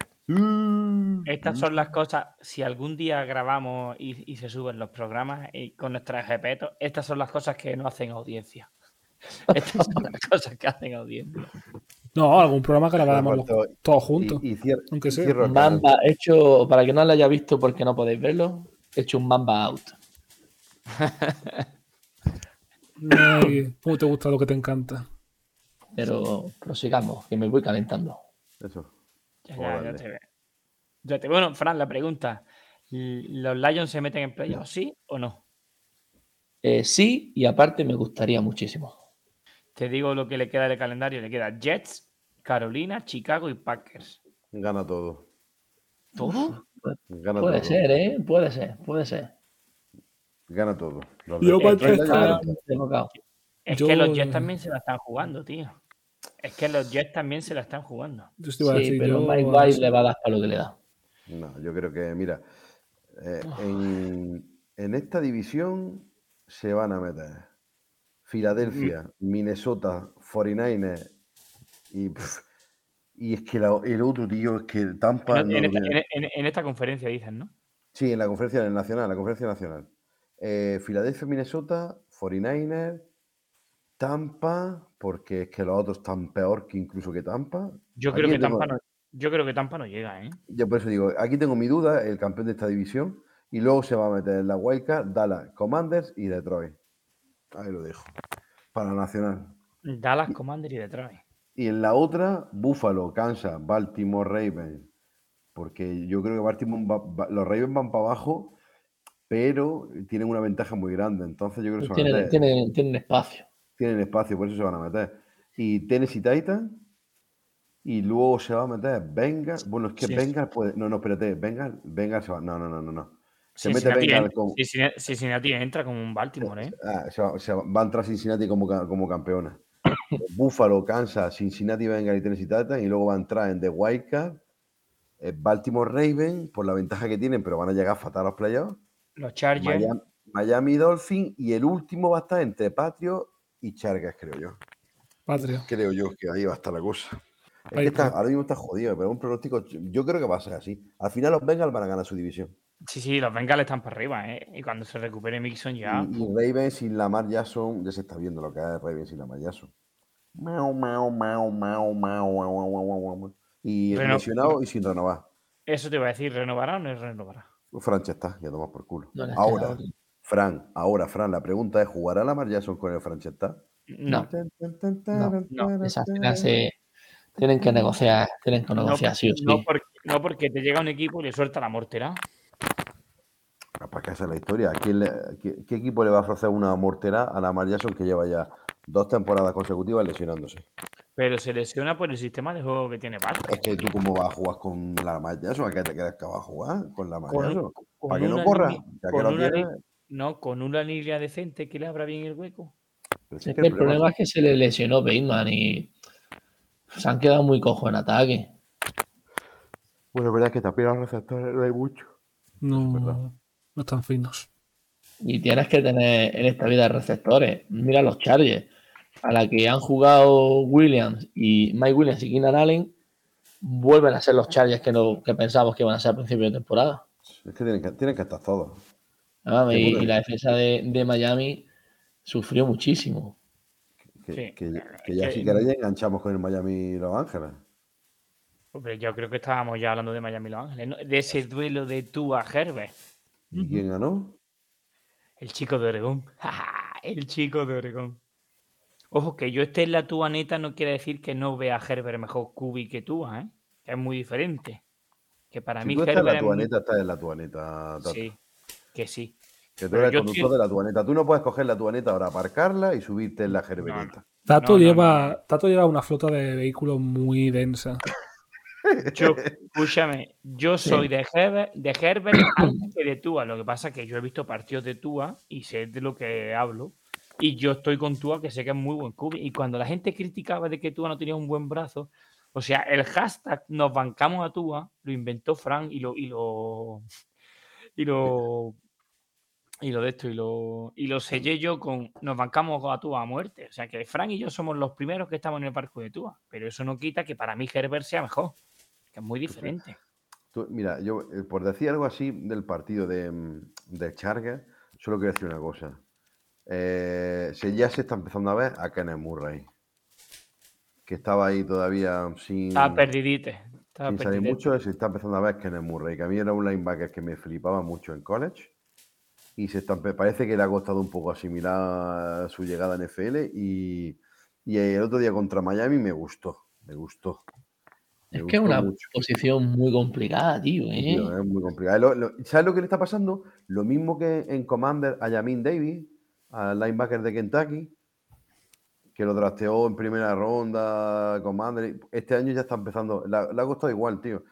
Estas son las cosas, si algún día grabamos y, y se suben los programas y con nuestras respetos, estas son las cosas que no hacen audiencia. Estas son las cosas que hacen audiencia. No, algún programa que faltado- todos juntos. Y, y Aunque sea. cierro. Mamba, hecho, para que no lo haya visto porque no podéis verlo, he hecho un Mamba out. Ay, ¿Cómo te gusta lo que te encanta? Pero prosigamos, que me voy calentando. Eso. Ya, ya, te veo. Ya te- Bueno, Fran, la pregunta. ¿Los Lions se meten en playoffs, sí o no? Eh, sí, y aparte me gustaría muchísimo. Te digo lo que le queda del calendario. Le queda Jets, Carolina, Chicago y Packers. Gana todo. ¿Todo? Gana Puede todo. ser, ¿eh? Puede ser, puede ser. Gana todo. Los Yo estaba- Equivocado. Es que los Jets también se la están jugando, tío. Es que los Jets también se la están jugando. Yo Sí, decir, pero yo- Mike White le va a dar para lo que le da. No, yo creo que, mira, eh, en, en esta división se van a meter Filadelfia, Minnesota, 49ers y, y es que la- el otro tío es que Tampa. En, no en lo esta, tiene. en- en- en esta conferencia dicen, ¿no? Sí, en la conferencia nacional, la conferencia nacional. Eh, Filadelfia, Minnesota, 49ers, Tampa, porque es que los otros están peor que incluso que Tampa. Yo Aquí creo que tengo- Tampa no, yo creo que Tampa no llega, ¿eh? Yo por eso digo, aquí tengo mi duda, el campeón de esta división, y luego se va a meter en la wildcard Dallas, Commanders y Detroit. Ahí lo dejo. Para la nacional. Dallas, Commander y Detroit. Y en la otra, Buffalo, Kansas, Baltimore, Ravens. Porque yo creo que Baltimore va- va- los Ravens van para abajo, pero tienen una ventaja muy grande. Entonces yo creo que van a Tienen, tienen, tienen espacio. Tienen espacio, por eso se van a meter. Y Tennessee Titans. Y luego se va a meter Bengals. Bueno, es que Sí. Bengals puede. No, no, espérate. Bengals, Bengals se va. No, no, no, no. no. Se mete Cincinnati, en- como. Cincinnati- entra como un Baltimore, ¿eh? Ah, se va, se va- va a entrar Cincinnati como, como campeona. Buffalo, Kansas, Cincinnati, Bengals y Tennessee Titans. Y luego va a entrar en The Wildcard. eh, Baltimore Ravens, por la ventaja que tienen, pero van a llegar fatal a los playoffs. Los Chargers. Miami, Miami Dolphins. Y el último va a estar entre Patriots y Chargas, creo yo. Patria. Creo yo que ahí va a estar la cosa. Es que ahora mismo está jodido, pero un pronóstico. Yo creo que va a ser así. Al final los Bengals van a ganar su división. Sí, sí, los Bengals están para arriba, ¿eh? Y cuando se recupere Mixon ya. Y, y Ravens y Lamar Jackson, ya se está viendo lo que es Ravens y Lamar Jackson. Mau, mau, mau, mau, mau, Y Reno... lesionado y sin renovar. Eso te iba a decir, ¿renovará o no renovará? Francia está, ya tomas por culo. No ahora, queda. Fran, ahora, Fran, la pregunta es: ¿jugará Lamar Jackson con el Franchetta? No, no, no. Esa final se tienen que negociar, tienen que negociar sí o sí. no porque, no porque te llega un equipo y le suelta la mortera. Para que esa es la historia. ¿A quién le- qué, qué equipo le va a ofrecer una mortera a Lamar Jackson que lleva ya dos temporadas consecutivas lesionándose? Pero se lesiona por el sistema de juego que tiene Patrick. Es que tú, ¿cómo vas a jugar con Lamar Jackson? ¿A qué te crees que vas a jugar con Lamar Con- Jackson? ¿Para que no corra? Ya que lo tienes. No, con una línea decente que le abra bien el hueco. Es que el problema es que se le lesionó Bateman y se han quedado muy cojos en ataque. Bueno, es verdad que también los receptores no hay mucho. No, no están finos. Y tienes que tener en esta vida receptores. Mira los Chargers. A la que han jugado Williams y Mike Williams y Keenan Allen, vuelven a ser los Chargers que, no, que pensábamos que iban a ser a principio de temporada. Es que tienen que, tienen que estar todos. Ah, y, la defensa de, de Miami sufrió muchísimo. Que, Sí. que- que ya Que- si queréis enganchamos con el Miami y Los Ángeles. Hombre, yo creo que estábamos ya hablando de Miami y Los Ángeles, ¿no? de ese duelo de Tua Herbert. ¿Y quién ganó? El chico de Oregón. el chico de Oregón. Ojo, que yo esté en la Tua neta no quiere decir que no vea a Herbert mejor Cubi que Tua, ¿eh? Que es muy diferente. Que para Si mí tú estás en Herbert la es muy- tuaneta, estás en la tuaneta. Tato. Sí, que sí. Que tú eres el conductor estoy- de la tuaneta. Tú no puedes coger la tuaneta ahora, aparcarla y subirte en la gerbereta. Tato, No, no, lleva, no. Tato lleva una flota de vehículos muy densa. Yo, escúchame, yo soy de Herbert, de Herbert antes que de Tua. Lo que pasa es que yo he visto partidos de Tua y sé de lo que hablo. Y yo estoy con Tua, que sé que es muy buen cubi. Y cuando la gente criticaba de que Tua no tenía un buen brazo, o sea, el hashtag nos bancamos a Tua, lo inventó Frank y lo, y lo, y lo, y lo de esto, y lo, y lo sellé yo con nos bancamos a Tua a muerte. O sea, que Frank y yo somos los primeros que estamos en el parque de Tua. Pero eso no quita que para mí Herbert sea mejor, que es muy diferente. Tú- mira, yo eh, por decir algo así del partido de, mm, de Chargers, solo quiero decir una cosa. Eh, ya se está empezando a ver a Kenneth Murray, que estaba ahí todavía sin, Estaba perdidite. Estaba sin salir mucho, se está empezando a ver Kenneth Murray, que a mí era un linebacker que me flipaba mucho en college. Y se está, parece que le ha costado un poco asimilar su llegada a NFL. Y, y el otro día contra Miami me gustó, me gustó. Me Es que es una mucho. posición muy complicada, tío. ¿eh? Tío, es muy. Lo- lo- ¿Sabes lo que le está pasando? Lo mismo que en Commander a Yamin Davis, al linebacker de Kentucky, que lo trasteó en primera ronda, Commander. Este año ya está empezando. Le, le ha costado igual, tío.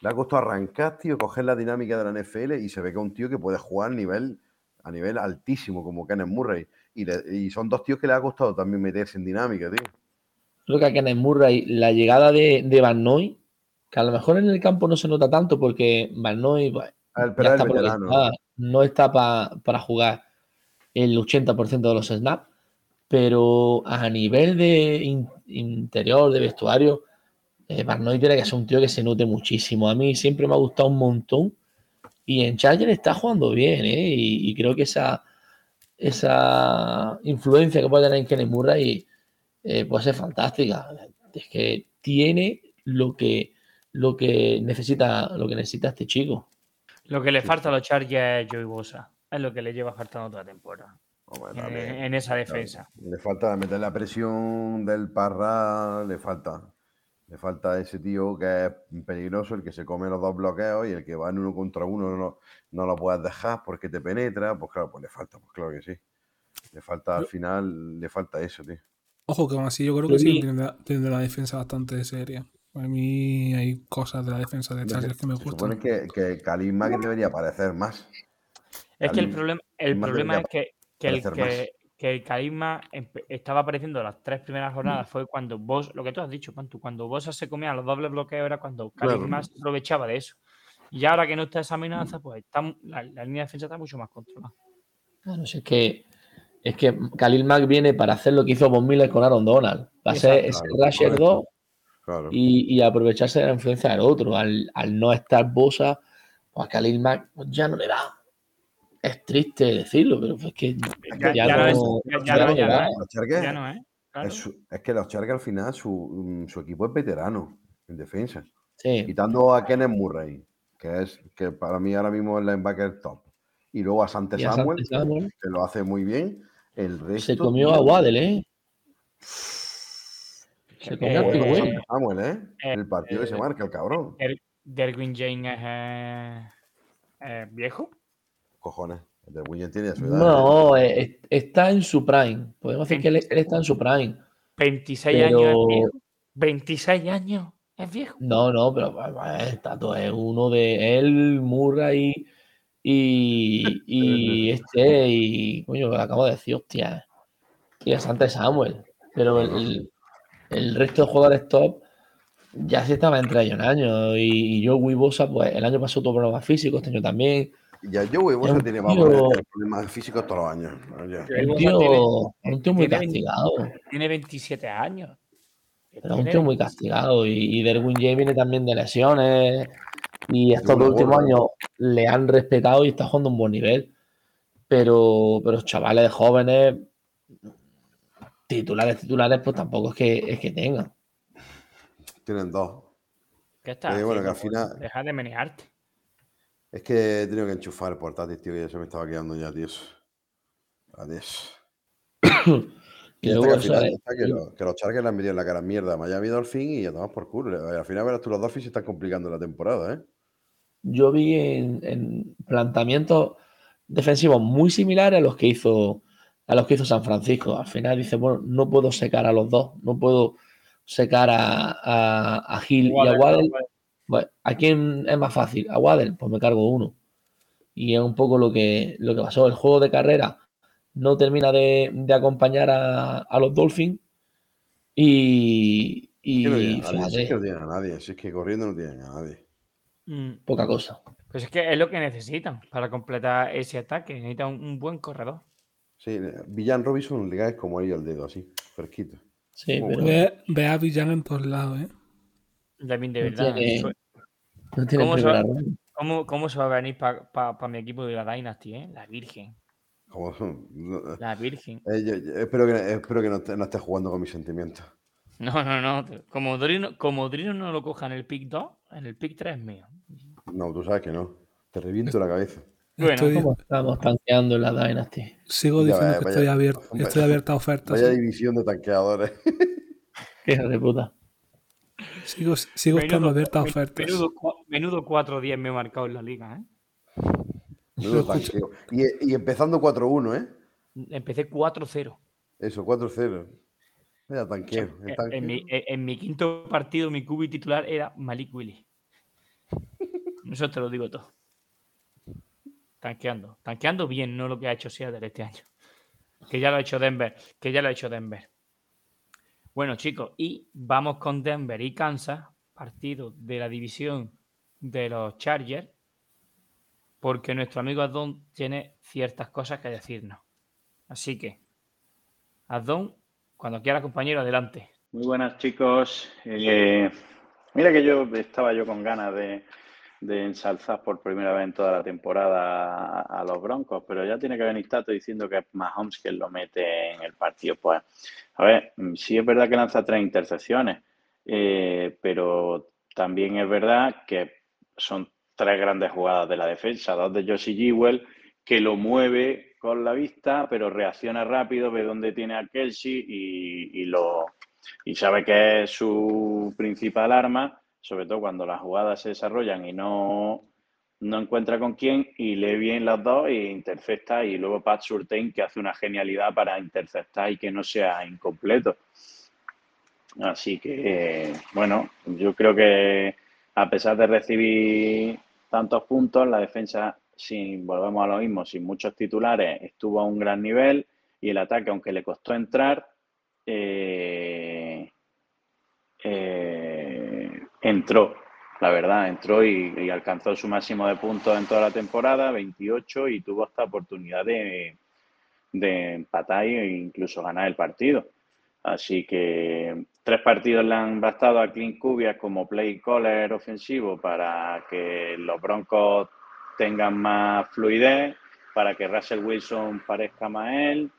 Le ha costado arrancar, tío, coger la dinámica de la NFL y se ve que es un tío que puede jugar a nivel, a nivel altísimo, como Kenneth Murray. Y, le- y son dos tíos que le ha costado también meterse en dinámica, tío. creo que a Kenneth Murray la llegada de, de Van Noy, que a lo mejor en el campo no se nota tanto porque Van Noy pues, El- ya pero está no está pa- para jugar el 80% de los snaps, pero a nivel de in- interior, de vestuario, eh, Van Noy tiene que ser un tío que se note muchísimo. A mí siempre me ha gustado un montón y en Charger está jugando bien, ¿eh? y, y creo que esa, esa influencia que puede tener en Kenny Murray eh, puede ser fantástica. Es que tiene lo que, lo que necesita, lo que necesita este chico. Lo que le falta a los Chargers es Joey Bosa. Es lo que le lleva faltando toda la temporada. Hombre, En, también. en esa defensa. Le falta meter la presión del parra, le falta. Le falta ese tío que es peligroso, el que se come los dos bloqueos y el que va en uno contra uno no, no lo puedes dejar porque te penetra. Pues claro, pues le falta, pues claro que sí. Le falta al final, le falta eso, tío. Ojo, que aún así yo creo que sí tiene, tiene la defensa bastante seria. A mí hay cosas de la defensa de Chargers que me Se supone gustan. que, que debería aparecer más. Es que el problema, el problema es que, que el, que, que el carisma estaba apareciendo las tres primeras jornadas. Fue cuando vos, lo que tú has dicho, Pantu, cuando vos se comía los dobles bloqueos era cuando Claro. carisma se aprovechaba de eso. Y ahora que no está esa amenaza, pues está, la, la línea de defensa está mucho más controlada. Claro, si es que es que Khalil Mack viene para hacer lo que hizo Von Miller con Aaron Donald. Va a ser ese Rusher correcto. 2 Claro. y, y aprovecharse de la influencia del otro. Al, al no estar Bosa, pues a Khalil Mack pues ya no le da. Es triste decirlo, pero es que Ya- ya, ya no no, es- ya ya no- es. ¿eh? Claro. es, su- es que los Chargers al final, su, mm, su equipo es veterano en defensa. Sí, Quitando a Kenneth Murray, que es que para mí ahora mismo es el linebacker top. Y luego a Sante a Samuel, que lo hace muy bien. El resto. se comió a Waddle, ¿eh? Se comió a Eh, Samuel, ¿eh? eh, El partido que se eh, marca, el cabrón. Der- Derwin James es eh, eh, viejo. Cojones. El de Williams tiene su edad. ¿eh? No, eh, es- está en su prime. Podemos decir que él, él está en su prime. 26 Pero- años es viejo. 26 años es viejo. No, no, pero está todo, es uno de él, Murray y, y este, y coño, lo acabo de decir, hostia. Y a Santa Samuel. Pero el, el- el resto de jugadores top ya se estaba entre ellos en años. Y, y yo, Bosa, pues el año pasado tuvo problemas físicos, este año también. Ya Joey Bosa tiene tener problemas físicos todos los años. Bosa tío, tiene- un tío muy tiene 20 castigado. Tiene 27 años. Era un tío muy 27. castigado. Y, y Derwin James viene también de lesiones. Y estos dos últimos años le han respetado y está jugando un buen nivel. Pero, pero chavales jóvenes, titulares, titulares, pues tampoco es que, es que tengan. Tienen dos. ¿Qué estás Eh, bueno, que al haciendo? final- Deja de menearte. Es que he tenido que enchufar el portátil, tío, que ya se me estaba quedando ya, tío. Adiós. Luego que al eso final que, los, que los Chargers le han metido en la cara mierda a Miami Dolphin y ya tomas por culo. Al final verás tú los Dolphins se están complicando la temporada, ¿eh? yo vi en, en planteamientos defensivos muy similares a los que hizo a los que hizo San Francisco. Al final dice, bueno, no puedo secar a los dos, no puedo secar a, a, a Hill y a Waddle. Bueno, ¿A quién es más fácil? ¿A Waddle? Pues me cargo uno. Y es un poco lo que, lo que pasó. El juego de carrera no termina de, de acompañar a, a los Dolphins. Y, y no tienen a nadie, es que no tienen a nadie, si es que corriendo no tienen a nadie. Mm, poca cosa. Pues es que es lo que necesitan para completar ese ataque. Necesitan un, un buen corredor. Sí, Villan Robinson le caes como ellos el dedo, así, fresquito. Sí, pero Ve, ve a Villan en todos lados, ¿eh? De No verdad. tiene- Fue- no tiene ¿Cómo se va-. ¿Cómo, ¿Cómo se va a venir para mi equipo de la Dynasty, eh? La Virgen. No, La Virgen. eh, yo- yo espero que, espero que no, esté- no estés jugando con mis sentimientos. No, no, no. Como Drino, como Drino no lo coja en el pick 2, en el pick 3 es mío. No, tú sabes que no. Te reviento la cabeza. Bueno, Estoy- ¿Cómo estamos tanqueando en la Dynasty? sigo Ya diciendo vaya, que vaya. estoy abierto, estoy abierta a ofertas. Vaya ¿eh? división de tanqueadores. Qué hija de puta. Sigo, sigo estando abierta a ofertas. Menudo, menudo 4-10 me he marcado en la liga, ¿eh? Menudo tanqueo. Y, y empezando 4-1, ¿eh? Empecé 4-0. Eso, 4-0. Vaya tanqueo. En, en mi, en mi quinto partido, mi cubi titular era Malik Willy. Eso te lo digo todo. Tanqueando. Tanqueando bien, no lo que ha hecho Seattle este año. Que ya lo ha hecho Denver. Que ya lo ha hecho Denver. Bueno, chicos, y vamos con Denver y Kansas, partido de la división de los Chargers, porque nuestro amigo Adon tiene ciertas cosas que decirnos. Así que, Adon, cuando quiera, compañero, adelante. Muy buenas chicos. Eh, mira que yo estaba yo con ganas de, de ensalzar por primera vez en toda la temporada a, los Broncos, pero ya tiene que venir Tato diciendo que es Mahomes quien lo mete en el partido. Pues, a ver, mm, sí es verdad que lanza tres intercepciones, eh, pero también es verdad que son tres grandes jugadas de la defensa, dos de Josie Jewell, que lo mueve con la vista, pero reacciona rápido, ve dónde tiene a Kelsey y, y lo, y sabe que es su principal arma, sobre todo cuando las jugadas se desarrollan y no, no encuentra con quién y lee bien las dos e intercepta y luego Pat Surtain que hace una genialidad para interceptar y que no sea incompleto. Así que, bueno, yo creo que a pesar de recibir tantos puntos, la defensa, sin volvemos a lo mismo, sin muchos titulares, estuvo a un gran nivel y el ataque, aunque le costó entrar, eh, eh, entró, la verdad, entró y, alcanzó su máximo de puntos en toda la temporada, 28, y tuvo esta oportunidad de, de empatar e incluso ganar el partido. Así que tres partidos le han bastado a Clint Kubiak como play caller ofensivo para que los Broncos tengan más fluidez, para que Russell Wilson parezca más él,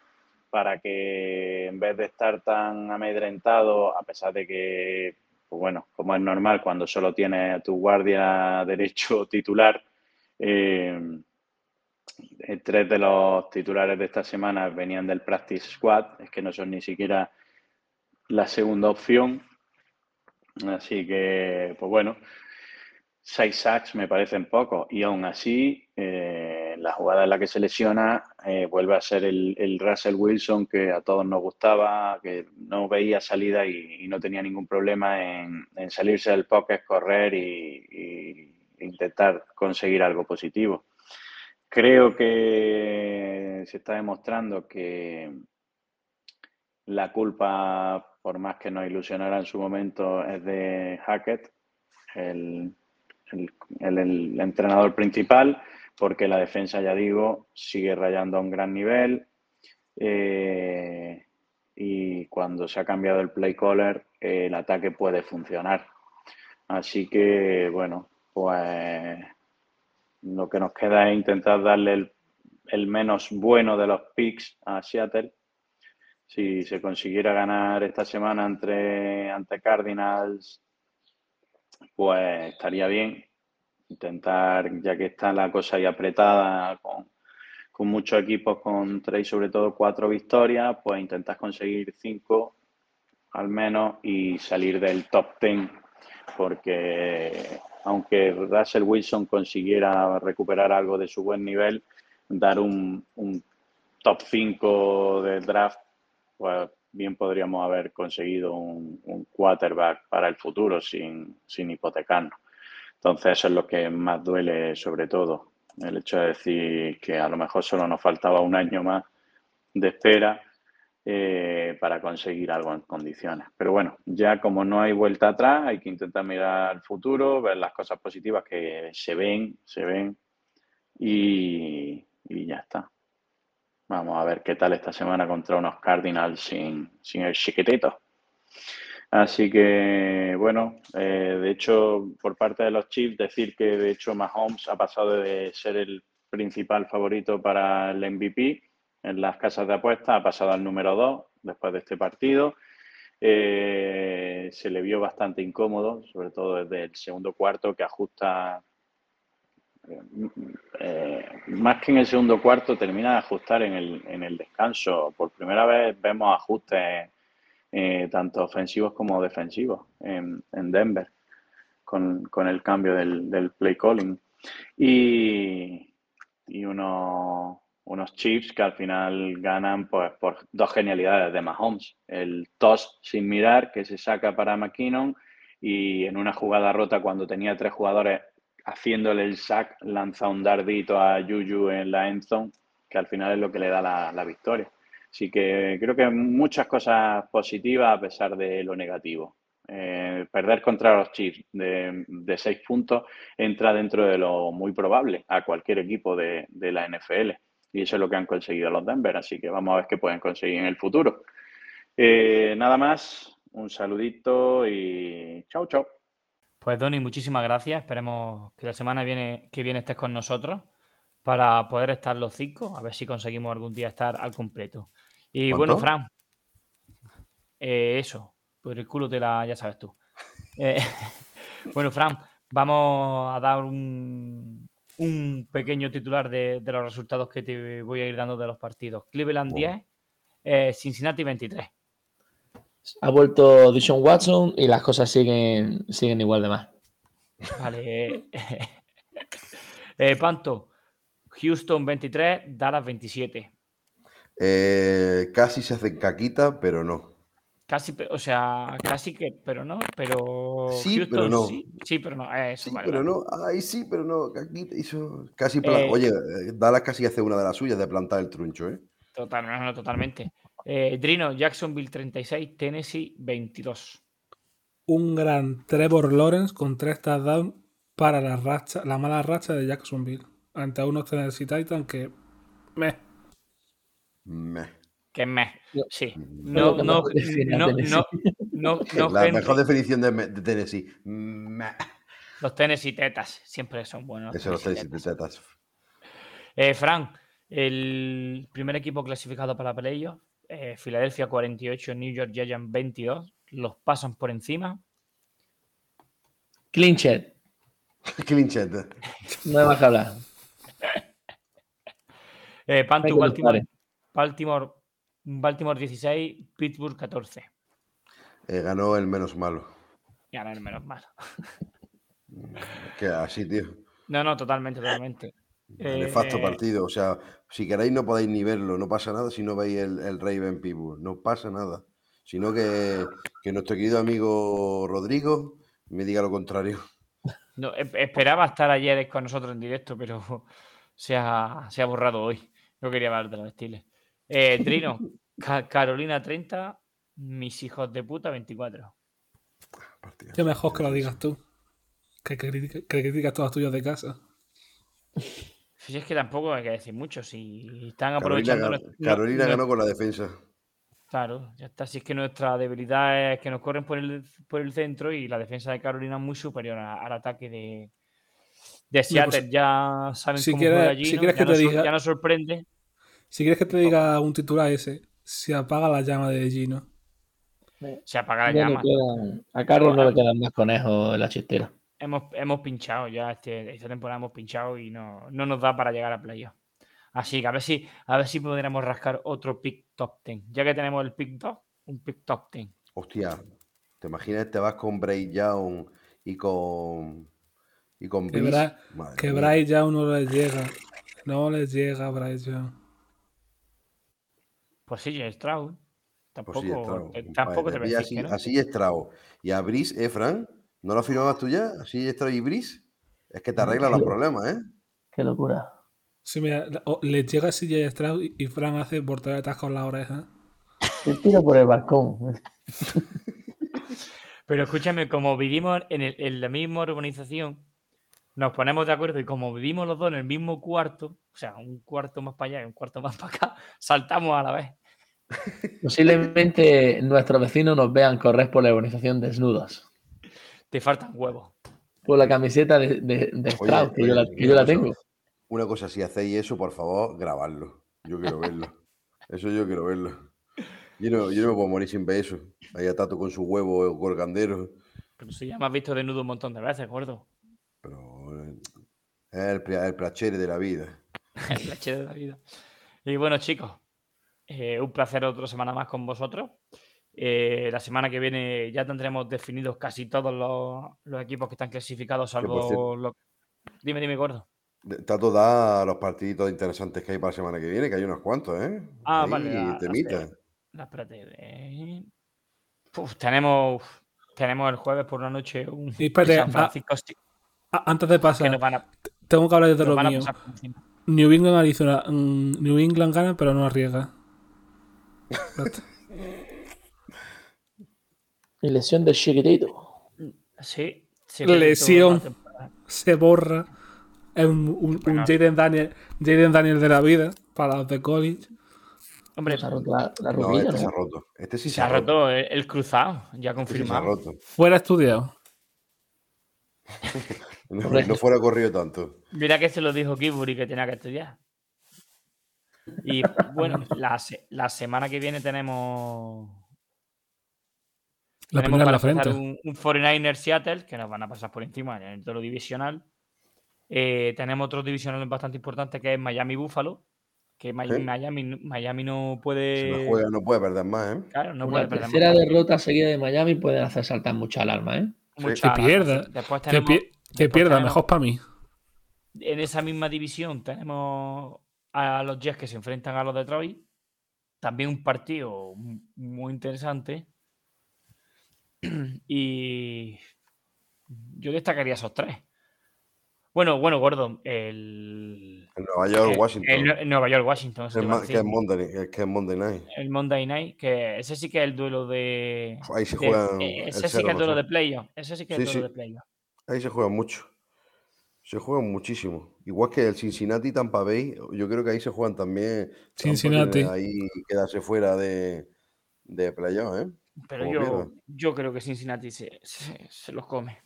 para que en vez de estar tan amedrentado, a pesar de que, pues bueno, como es normal cuando solo tienes a tu guardia derecho titular, eh, tres de los titulares de esta semana venían del Practice Squad, es que no son ni siquiera la segunda opción. Así que, pues bueno, seis sacks me parecen pocos. Y aún así, eh, la jugada en la que se lesiona eh, vuelve a ser el, el, Russell Wilson que a todos nos gustaba, que no veía salida y, no tenía ningún problema en, salirse del pocket, correr y, intentar conseguir algo positivo. Creo que se está demostrando que la culpa, por más que nos ilusionara en su momento, es de Hackett, el, el entrenador principal, porque la defensa, ya digo, sigue rayando a un gran nivel. Eh, y cuando se ha cambiado el play caller, el ataque puede funcionar. Así que, bueno, pues lo que nos queda es intentar darle el, el menos bueno de los picks a Seattle. Si se consiguiera ganar esta semana entre, ante Cardinals, pues estaría bien. Intentar, ya que está la cosa ahí apretada con, muchos equipos con tres y sobre todo cuatro victorias, pues intentar conseguir cinco al menos y salir del top ten, porque aunque Russell Wilson consiguiera recuperar algo de su buen nivel, dar un, top 5 de draft, pues bien podríamos haber conseguido un, un quarterback para el futuro sin, sin hipotecarnos. Entonces eso es lo que más duele sobre todo, el hecho de decir que a lo mejor solo nos faltaba un año más de espera eh, para conseguir algo en condiciones. Pero bueno, ya como no hay vuelta atrás, hay que intentar mirar al futuro, ver las cosas positivas que se ven, se ven y, ya está. Vamos a ver qué tal esta semana contra unos Cardinals sin, sin el chiquitito. Así que, bueno, eh, de hecho, por parte de los Chiefs, decir que de hecho Mahomes ha pasado de ser el principal favorito para el MVP en las casas de apuestas, ha pasado al número 2 después de este partido. Eh, se le vio bastante incómodo, sobre todo desde el segundo cuarto, que ajusta, eh, más que en el segundo cuarto, termina de ajustar en el, en el descanso. Por primera vez vemos ajustes eh, tanto ofensivos como defensivos en, en Denver con, con, el cambio del, del play calling. Y, y uno, unos Chiefs que al final ganan pues, por dos genialidades de Mahomes. El toss sin mirar que se saca para McKinnon y en una jugada rota cuando tenía tres jugadores haciéndole el sack lanza un dardito a Juju en la end zone que al final es lo que le da la, la victoria. Así que creo que muchas cosas positivas a pesar de lo negativo. Eh, perder contra los Chiefs de, seis puntos entra dentro de lo muy probable a cualquier equipo de, la NFL. Y eso es lo que han conseguido los Denver. Así que vamos a ver qué pueden conseguir en el futuro. Eh, nada más, un saludito y chao, chao. Pues Donny, muchísimas gracias. Esperemos que la semana viene, que viene estés con nosotros para poder estar los cinco. A ver si conseguimos algún día estar al completo. Y ¿Cuánto? bueno, Fran, eh, eso, por el culo te la, ya sabes tú. Eh, bueno, Fran, vamos a dar un, un pequeño titular de, de los resultados que te voy a ir dando de los partidos. Cleveland Bueno. 10, eh, Cincinnati 23. Ha vuelto Dishon Watson y las cosas siguen, siguen igual de mal. Vale. eh, Panto, Houston 23, Dallas 27. Eh, casi se hacen caquita, pero no. Casi, o sea, casi que, pero no, pero. Sí, pero no. Sí, sí, pero no. eh, Eso, Sí, vale, pero vale. no. Ay, sí, pero no. Caquita hizo. Casi. Eh, Oye, Dallas casi hace una de las suyas de plantar el truncho, ¿eh? Total, no, no, totalmente. Eh, Drino, Jacksonville 36, Tennessee 22. Un gran Trevor Lawrence con tres touchdowns para la racha, la mala racha de Jacksonville. Ante unos Tennessee Titans que. Meh. Que me. Sí. No, que no, no, no, no, no, la gente- mejor definición de, Tennessee. Meh. Los Tennessee tetas siempre son buenos. Eso los Tennessee tetas. tetas. Eh, Fran, el primer equipo clasificado para playoff, eh, Filadelfia 48, New York Giants 22, los pasan por encima. Clinchet, Clinchet. no hay más que hablar. Eh, Baltimore. Baltimore, Baltimore 16, Pittsburgh 14. Eh, ganó el menos malo. Ya no es menos mal. Que así, tío. No, no, totalmente, totalmente. Eh, Nefasto partido. O sea, si queréis no podéis ni verlo. No pasa nada si no veis el, el Raven Pittsburgh. No pasa nada. Sino que, que nuestro querido amigo Rodrigo me diga lo contrario. no, e- esperaba estar ayer con nosotros en directo, pero se ha, se ha borrado hoy. No quería hablar de los estilos. Eh, Trino, Ca- Carolina 30, mis hijos de puta 24. Partidazo. Qué mejor que lo digas tú. Que, que, critica- que criticas todos los tuyos de casa. Si es que tampoco hay que decir mucho, si están Carolina, aprovechando. Carolina nuestro- ganó con la defensa. Claro, ya está. Si es que nuestra debilidad es que nos corren por el, por el centro y la defensa de Carolina es muy superior a- al ataque de, de Seattle. ya saben si cómo quieres- si quieres ya, que te diga- ya nos sorprende. Si quieres que te diga un titular ese, se apaga la llama de Gino. Se apaga la Ya llama. quedan- a Carlos no le quedan más conejos en la chistera. Hemos, hemos pinchado ya este, esta temporada hemos pinchado y no, no nos da para llegar a playoff. Así que a ver si a ver si podríamos rascar otro pick top 10. Ya que tenemos el pick 2, un pick top 10. Hostia, ¿te imaginas? Te vas con Bray Young y con. Y con Que? Bra- Madre que. Bryce Young no les llega. No les llega a Bryce Young. Pues sí, Stroud. Pues Tampoco, sí, Strauss, eh, compadre. tampoco te a así, que no. así es Strauss. Y a Brice, ¿eh, Fran? ¿No lo firmabas tú ya? Así es Strauss y Brice. Es que te arreglan los problemas, ¿eh? Qué locura. Sí, mira, les llega CJ Stroud y, y Fran hace porteretas con la oreja. Te tiro por el balcón. Pero escúchame, como vivimos en, el- en la misma urbanización, nos ponemos de acuerdo y como vivimos los dos en el mismo cuarto, o sea, un cuarto más para allá y un cuarto más para acá, saltamos a la vez. Posiblemente nuestros vecinos nos vean correr por la urbanización desnudos. Te faltan huevos. Por la camiseta de, de, de Strauss, que, yo la, que yo la tengo. Una cosa, si hacéis eso, por favor, grabadlo. Yo quiero verlo. Eso yo quiero verlo. Yo no, yo no me puedo morir sin ver eso. Ahí a Tato con su huevo colgandero. Pero si ya me has visto desnudo un montón de veces, gordo. Pero eh, es el, pla- el placer de la vida. El leche de la vida. Y bueno, chicos, eh, un placer otra semana más con vosotros. Eh, la semana que viene ya tendremos definidos casi todos los, los equipos que están clasificados, salvo los... Dime, dime, gordo. Tato da los partiditos interesantes que hay para la semana que viene, que hay unos cuantos, ¿eh? Ah, Ahí, vale, la- temita. La, espérate. eh. Uf, tenemos, tenemos el jueves por la noche un espérate, San Francisco A- antes de pasar, a, tengo que hablar de lo mío. New England, Arizona. Mm, New England gana, pero no arriesga. Y lesión del chiquitito. Sí. se Lesión. Se borra. Es un, un. Jaden Daniel, Jaden Daniel de la vida para los de college. Hombre, Se ha roto la, la No, este ¿no? se ha roto. Este sí se ha roto el, el cruzado, ya Este sí se ha confirmado. roto. Fuera estudiado. No, no fuera corrido tanto. Mira que se lo dijo Kiburi que tenía que estudiar. Y bueno, la, la semana que viene tenemos, La tenemos primera en para la frente. un, un 49er Seattle, que nos van a pasar por encima en el toro divisional. Eh, tenemos otros divisionales bastante importantes que es Miami Buffalo, que Mi- Sí. Miami, Miami no Si puede. no juega, no puede perder más, ¿eh? Claro, no Una puede perder tercera más. derrota seguida de Miami puede hacer saltar mucha alarma, ¿eh? Mucha Que alarma, pierda. Después Que, tenemos, pi- que después pierda, tenemos- mejor para mí. En esa misma división tenemos a los Jets que se enfrentan a los Detroit. También un partido mu- muy interesante. Y yo destacaría esos tres. Bueno, bueno, Gordon, el, En Nueva York, el- Washington. el Nue- Nueva York, Washington. que es Monday, que es Monday Night. El Monday Night, que ese sí que es el duelo de. Ahí se juegan eh, el ese sí que es el duelo de playoff. Ese sí que es el duelo de playoff. Ahí se juega mucho. Se juegan muchísimo. Igual que el Cincinnati y Tampa Bay, yo creo que ahí se juegan también. Cincinnati. Ahí quedarse fuera de, de playoff, ¿eh? Pero Como yo, pierda. yo creo que Cincinnati se, se- se los come.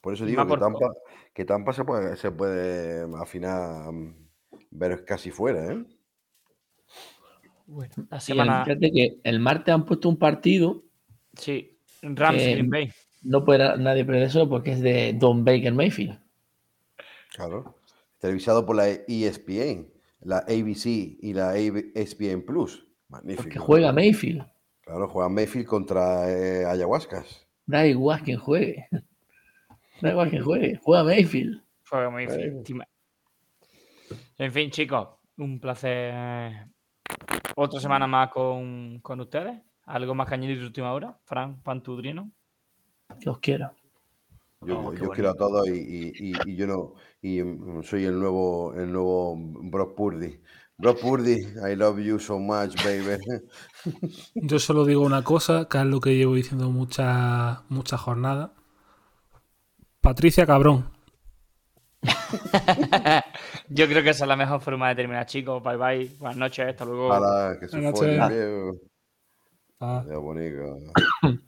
Por eso digo que Tampa, que Tampa se puede, se puede al final mm, ver casi fuera, ¿eh? Bueno, la Y el- semana. fíjate que el martes han puesto un partido, Sí, Rams Green Bay. no puede nadie perder eso porque es de Don Baker Mayfield. Claro. Televisado por la ESPN, la ABC y la ESPN Plus. Magnífico. Porque juega Mayfield. Claro, juega Mayfield contra eh, Ayahuascas. Da igual quien juegue. Da igual quien juegue. Juega Mayfield. Muy víctima. En fin, chicos, un placer. Otra semana más con, con ustedes. ¿Algo más que añadir de última hora? Fran Pantudrino. Que os quiero. Yo, Oh, yo bonito. quiero a todos y, y- y- y yo no y mm, soy el nuevo el nuevo Brock Purdy. Brock Purdy, I love you so much, baby. Yo solo digo una cosa, que es lo que llevo diciendo muchas muchas jornadas. Patricia Cabrón. Yo creo que esa es la mejor forma de terminar, chicos. Bye bye. Buenas noches. Hasta luego. Que se Buenas fue noches. viejo. Ah. Ya bonito.